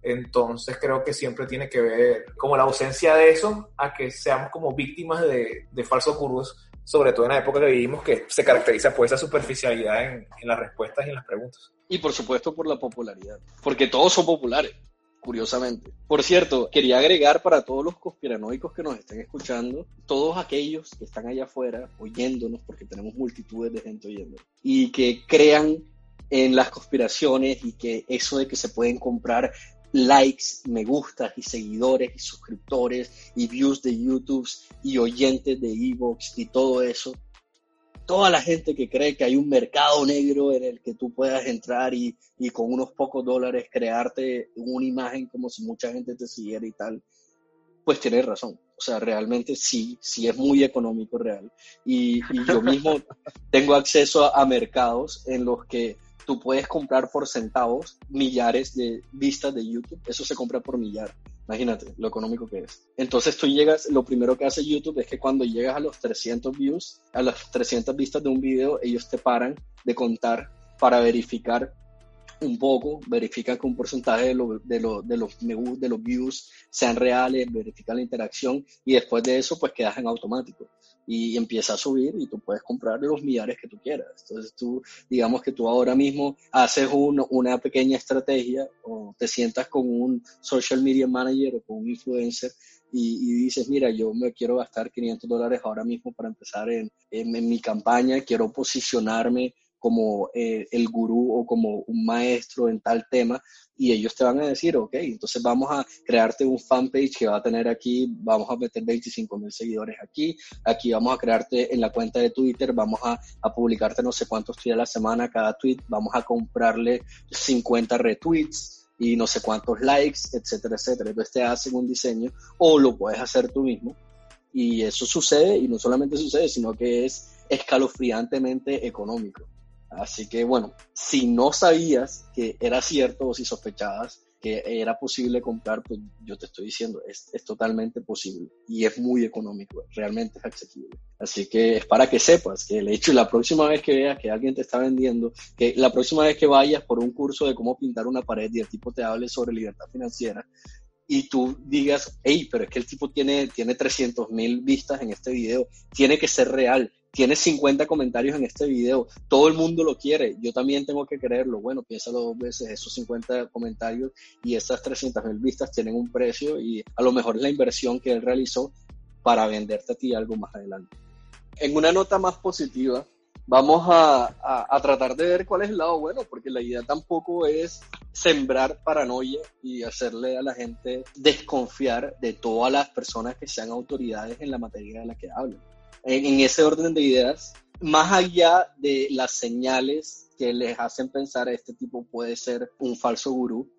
Entonces creo que siempre tiene que ver como la ausencia de eso a que seamos como víctimas de, de falsos gurús, sobre todo en la época que vivimos, que se caracteriza por esa superficialidad en, en las respuestas y en las preguntas. Y por supuesto por la popularidad, porque todos son populares curiosamente. Por cierto, quería agregar para todos los conspiranoicos que nos estén escuchando, todos aquellos que están allá afuera oyéndonos, porque tenemos multitudes de gente oyendo, y que crean en las conspiraciones y que eso de que se pueden comprar likes, me gustas y seguidores y suscriptores y views de YouTube y oyentes de Evox y todo eso, toda la gente que cree que hay un mercado negro en el que tú puedas entrar y, y, con unos pocos dólares crearte una imagen como si mucha gente te siguiera y tal, pues tienes razón. O sea, realmente sí, sí es muy económico real. Y, y yo mismo tengo acceso a, a mercados en los que tú puedes comprar por centavos millares de vistas de YouTube. Eso se compra por millar. Imagínate lo económico que es. Entonces tú llegas, lo primero que hace YouTube es que cuando llegas a los 300 views, a las 300 vistas de un video, ellos te paran de contar para verificar un poco, verifican que un porcentaje de, lo, de, lo, de, los, de los views sean reales, verifican la interacción y después de eso pues quedas en automático y empieza a subir y tú puedes comprar los millares que tú quieras. Entonces tú, digamos que tú ahora mismo haces un, una pequeña estrategia o te sientas con un social media manager o con un influencer y, dices, mira, yo me quiero gastar 500 dólares ahora mismo para empezar en, en mi campaña, quiero posicionarme como eh, el gurú o como un maestro en tal tema y ellos te van a decir, ok, entonces vamos a crearte un fanpage que va a tener aquí, vamos a meter 25 mil seguidores aquí, aquí vamos a crearte en la cuenta de Twitter, vamos a, a publicarte no sé cuántos tweets a la semana cada tweet, vamos a comprarle 50 retweets y no sé cuántos likes, etcétera, etcétera. Entonces te hacen un diseño o lo puedes hacer tú mismo y eso sucede y no solamente sucede, sino que es escalofriantemente económico. Así que bueno, si no sabías que era cierto o si sospechabas que era posible comprar, pues yo te estoy diciendo, es, es, totalmente posible y es muy económico, realmente es accesible. Así que es para que sepas que el hecho, la próxima vez que veas que alguien te está vendiendo, que la próxima vez que vayas por un curso de cómo pintar una pared y el tipo te hable sobre libertad financiera, y tú digas, hey, pero es que el tipo tiene, tiene 300 mil vistas en este video, tiene que ser real, tiene 50 comentarios en este video, todo el mundo lo quiere, yo también tengo que creerlo. Bueno, piénsalo dos veces, esos 50 comentarios y esas 300 mil vistas tienen un precio y a lo mejor es la inversión que él realizó para venderte a ti algo más adelante. En una nota más positiva, vamos a, a, a, tratar de ver cuál es el lado bueno, porque la idea tampoco es sembrar paranoia y hacerle a la gente desconfiar de todas las personas que sean autoridades en la materia de la que hablan en, en ese orden de ideas, más allá de las señales que les hacen pensar este tipo puede ser un falso gurú,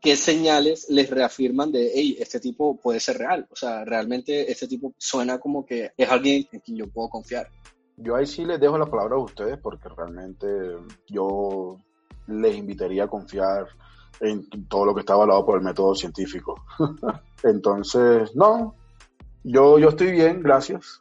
¿qué señales les reafirman de, hey, este tipo puede ser real? O sea, realmente este tipo suena como que es alguien en quien yo puedo confiar. Yo ahí sí les dejo la palabra a ustedes porque realmente yo les invitaría a confiar en todo lo que está avalado por el método científico. Entonces, no, yo, yo estoy bien, gracias.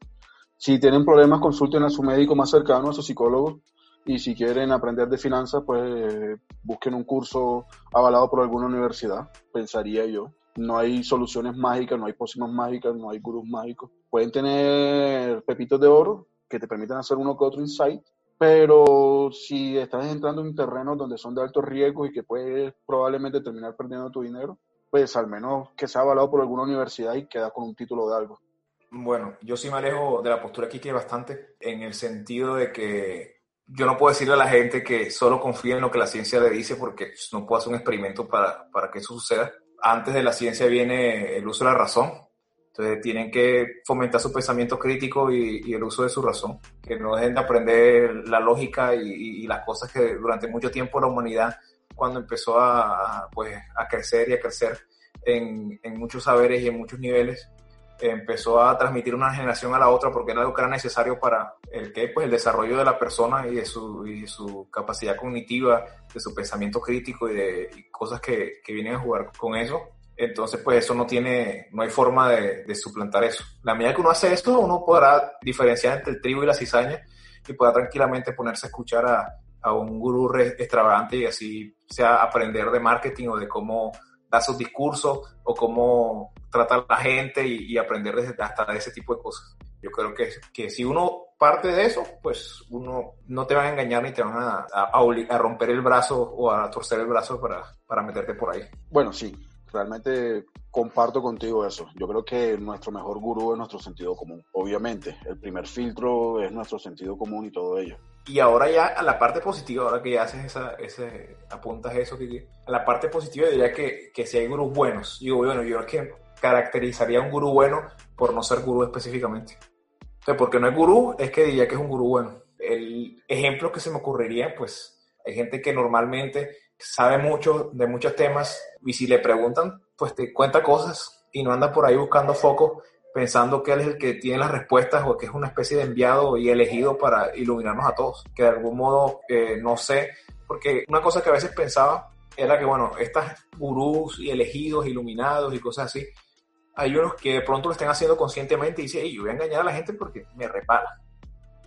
Si tienen problemas, consulten a su médico más cercano, a su psicólogo. Y si quieren aprender de finanzas, pues busquen un curso avalado por alguna universidad, pensaría yo. No hay soluciones mágicas, no hay pócimas mágicas, no hay gurús mágicos. Pueden tener pepitos de oro que te permitan hacer uno que otro insight, pero si estás entrando en terrenos donde son de alto riesgo y que puedes probablemente terminar perdiendo tu dinero, pues al menos que sea avalado por alguna universidad y queda con un título de algo. Bueno, yo sí me alejo de la postura aquí que bastante, en el sentido de que yo no puedo decirle a la gente que solo confíe en lo que la ciencia le dice porque no puedo hacer un experimento para, para que eso suceda. Antes de la ciencia viene el uso de la razón. Entonces tienen que fomentar su pensamiento crítico y, el uso de su razón, que no dejen de aprender la lógica y, las cosas que durante mucho tiempo la humanidad, cuando empezó a, pues, a crecer y a crecer en, en muchos saberes y en muchos niveles, empezó a transmitir una generación a la otra porque era algo que era necesario para el, que, pues, el desarrollo de la persona y de su, y su capacidad cognitiva, de su pensamiento crítico y de cosas que, que, vienen a jugar con eso. Entonces, pues eso no tiene, no hay forma de, suplantar eso. La medida que uno hace esto, uno podrá diferenciar entre el trigo y la cizaña y podrá tranquilamente ponerse a escuchar a, a un gurú extravagante y así sea aprender de marketing o de cómo dar sus discursos o cómo tratar a la gente y, aprender desde, hasta ese tipo de cosas. Yo creo que, que si uno parte de eso, pues uno no te van a engañar ni te van a, a, a romper el brazo o a torcer el brazo para, para meterte por ahí. Bueno, sí, realmente comparto contigo eso. Yo creo que nuestro mejor gurú es nuestro sentido común. Obviamente, el primer filtro es nuestro sentido común y todo ello. Y ahora ya a la parte positiva, ahora que ya haces esa, ese, apuntas eso, a la parte positiva diría que, que si hay gurús buenos, digo, bueno, yo creo que caracterizaría a un gurú bueno por no ser gurú específicamente. Entonces, porque no es gurú, es que diría que es un gurú bueno. El ejemplo que se me ocurriría, pues, hay gente que normalmente sabe mucho de muchos temas y si le preguntan, pues te cuenta cosas y no anda por ahí buscando foco pensando que él es el que tiene las respuestas o que es una especie de enviado y elegido para iluminarnos a todos. Que de algún modo, eh, no sé, porque una cosa que a veces pensaba era que, bueno, estas gurús y elegidos, iluminados y cosas así, hay unos que de pronto lo estén haciendo conscientemente y dicen, yo voy a engañar a la gente porque me repara.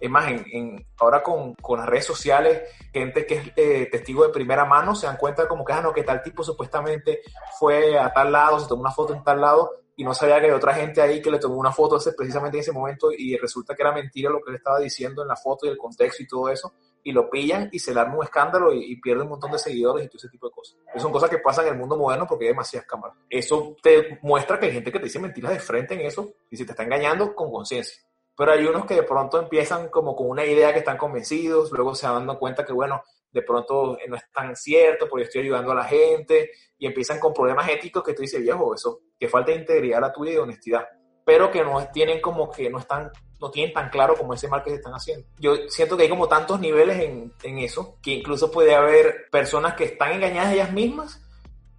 Es más, en, ahora con, con, las redes sociales, gente que es eh, testigo de primera mano se dan cuenta como que, ah, no, que tal tipo supuestamente fue a tal lado, se tomó una foto en tal lado y no sabía que hay otra gente ahí que le tomó una foto ese, precisamente en ese momento y resulta que era mentira lo que él estaba diciendo en la foto y el contexto y todo eso y lo pillan y se le arma un escándalo y, pierde un montón de seguidores y todo ese tipo de cosas. Eso son cosas que pasan en el mundo moderno porque hay demasiadas cámaras. Eso te muestra que hay gente que te dice mentiras de frente en eso y se te está engañando con conciencia. Pero hay unos que de pronto empiezan como con una idea que están convencidos, luego se van dando cuenta que, bueno, de pronto no es tan cierto porque estoy ayudando a la gente y empiezan con problemas éticos que tú dices, viejo, eso, que falta integridad a tuya y honestidad, pero que no tienen como que no están no tienen tan claro como ese mal que se están haciendo. Yo siento que hay como tantos niveles en, en eso, que incluso puede haber personas que están engañadas ellas mismas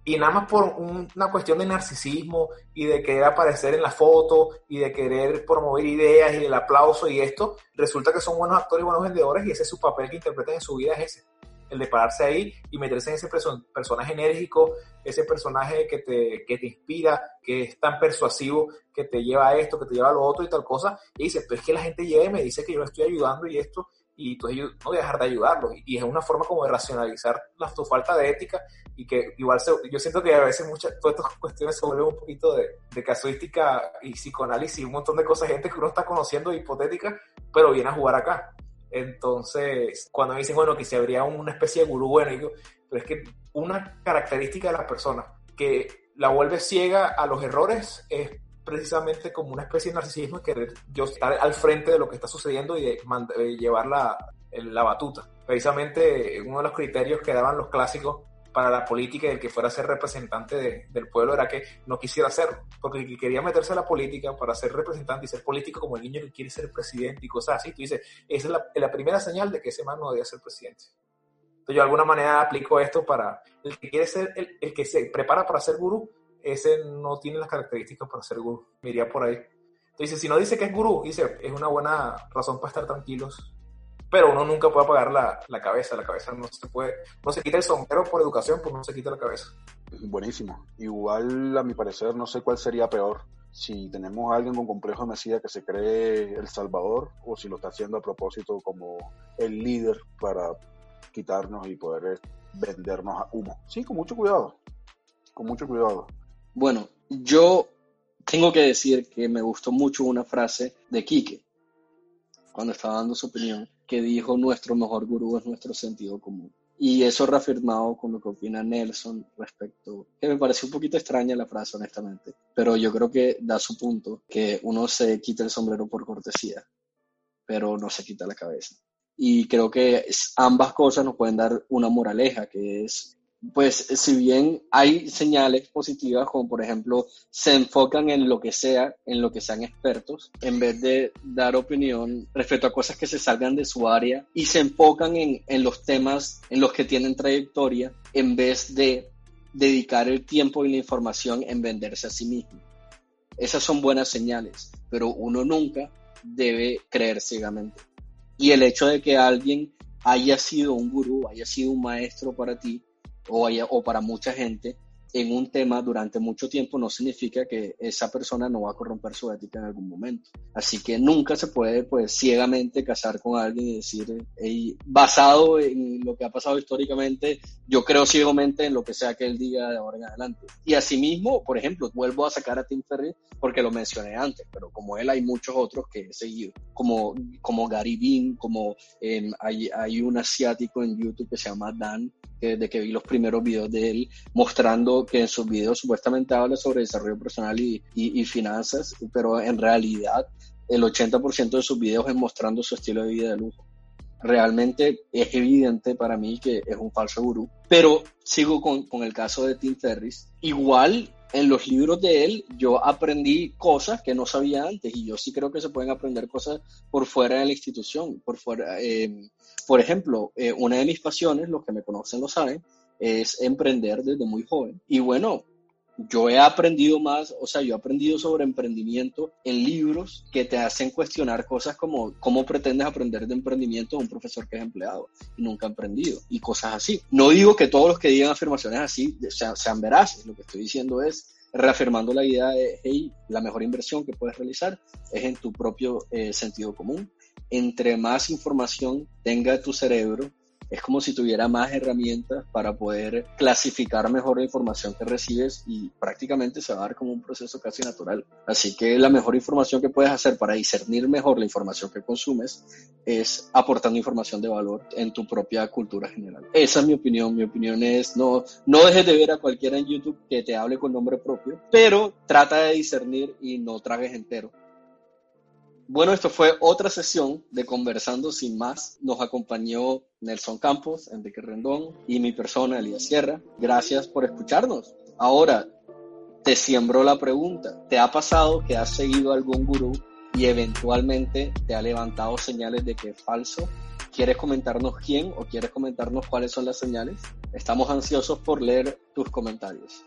y nada más por una cuestión de narcisismo y de querer aparecer en la foto y de querer promover ideas y el aplauso y esto, resulta que son buenos actores y buenos vendedores y ese es su papel que interpretan en su vida, es ese el de pararse ahí y meterse en ese personaje enérgico, ese personaje que te, que te inspira, que es tan persuasivo, que te lleva a esto, que te lleva a lo otro y tal cosa, y dice, pero es que la gente llega y me dice que yo le estoy ayudando y esto, y entonces yo no voy a dejar de ayudarlo. Y, es una forma como de racionalizar la, tu falta de ética y que igual yo siento que a veces muchas, todas estas cuestiones se vuelven un poquito de, de casuística y psicoanálisis un montón de cosas, gente que uno está conociendo hipotética, pero viene a jugar acá. Entonces, cuando me dicen, bueno, que se habría una especie de gurú, bueno, pero es que una característica de la persona que la vuelve ciega a los errores es precisamente como una especie de narcisismo que yo estar al frente de lo que está sucediendo y de, llevar la, la batuta. Precisamente uno de los criterios que daban los clásicos para la política y el que fuera a ser representante del pueblo era que no quisiera hacerlo, porque quería meterse a la política para ser representante y ser político como el niño que quiere ser presidente y cosas así. Tú dices, esa es la, primera señal de que ese man no debía ser presidente. Entonces yo de alguna manera aplico esto para el que quiere ser, el, que se prepara para ser gurú, ese no tiene las características para ser gurú. Me iría por ahí. Entonces, si no dice que es gurú, dice, es una buena razón para estar tranquilos pero uno nunca puede apagar la, la, cabeza, la cabeza no se puede, no se quita el sombrero por educación, pues no se quita la cabeza. Buenísimo. Igual, a mi parecer, no sé cuál sería peor, si tenemos a alguien con complejo de Mesías que se cree el Salvador o si lo está haciendo a propósito como el líder para quitarnos y poder vendernos a humo. Sí, con mucho cuidado, con mucho cuidado. Bueno, yo tengo que decir que me gustó mucho una frase de Quique cuando estaba dando su opinión que dijo nuestro mejor gurú es nuestro sentido común. Y eso reafirmado con lo que opina Nelson respecto, que me parece un poquito extraña la frase, honestamente, pero yo creo que da su punto, que uno se quita el sombrero por cortesía, pero no se quita la cabeza. Y creo que ambas cosas nos pueden dar una moraleja, que es pues si bien hay señales positivas, como por ejemplo se enfocan en lo que sea, en lo que sean expertos, en vez de dar opinión respecto a cosas que se salgan de su área y se enfocan en, en los temas en los que tienen trayectoria, en vez de dedicar el tiempo y la información en venderse a sí mismo. Esas son buenas señales, pero uno nunca debe creer ciegamente. Y el hecho de que alguien haya sido un gurú, haya sido un maestro para ti, o, para mucha gente en un tema durante mucho tiempo no significa que esa persona no va a corromper su ética en algún momento. Así que nunca se puede pues ciegamente casar con alguien y decir, basado en lo que ha pasado históricamente, yo creo ciegamente en lo que sea que él diga de ahora en adelante. Y asimismo, por ejemplo, vuelvo a sacar a Tim Ferry porque lo mencioné antes, pero como él hay muchos otros que he seguido, como, como Gary Bean, como em, hay, hay un asiático en YouTube que se llama Dan, que, de que vi los primeros videos de él mostrando que en sus videos supuestamente habla sobre desarrollo personal y, y, finanzas, pero en realidad el 80% de sus videos es mostrando su estilo de vida de lujo. Realmente es evidente para mí que es un falso gurú, pero sigo con, con el caso de Tim Ferris. Igual en los libros de él yo aprendí cosas que no sabía antes y yo sí creo que se pueden aprender cosas por fuera de la institución, por fuera. Eh, por ejemplo, eh, una de mis pasiones, los que me conocen lo saben, es emprender desde muy joven. Y bueno, yo he aprendido más, o sea, yo he aprendido sobre emprendimiento en libros que te hacen cuestionar cosas como cómo pretendes aprender de emprendimiento a un profesor que es empleado y nunca ha aprendido y cosas así. No digo que todos los que digan afirmaciones así sean, veraces, lo que estoy diciendo es reafirmando la idea de, hey, la mejor inversión que puedes realizar es en tu propio eh, sentido común. Entre más información tenga tu cerebro, es como si tuviera más herramientas para poder clasificar mejor la información que recibes y prácticamente se va a dar como un proceso casi natural. Así que la mejor información que puedes hacer para discernir mejor la información que consumes es aportando información de valor en tu propia cultura general. Esa es mi opinión. Mi opinión es no, no dejes de ver a cualquiera en YouTube que te hable con nombre propio, pero trata de discernir y no tragues entero bueno, esto fue otra sesión de Conversando sin más. Nos acompañó Nelson Campos, Enrique Rendón y mi persona, Elías Sierra. Gracias por escucharnos. Ahora, te siembro la pregunta. ¿Te ha pasado que has seguido algún gurú y eventualmente te ha levantado señales de que es falso? ¿Quieres comentarnos quién o quieres comentarnos cuáles son las señales? Estamos ansiosos por leer tus comentarios.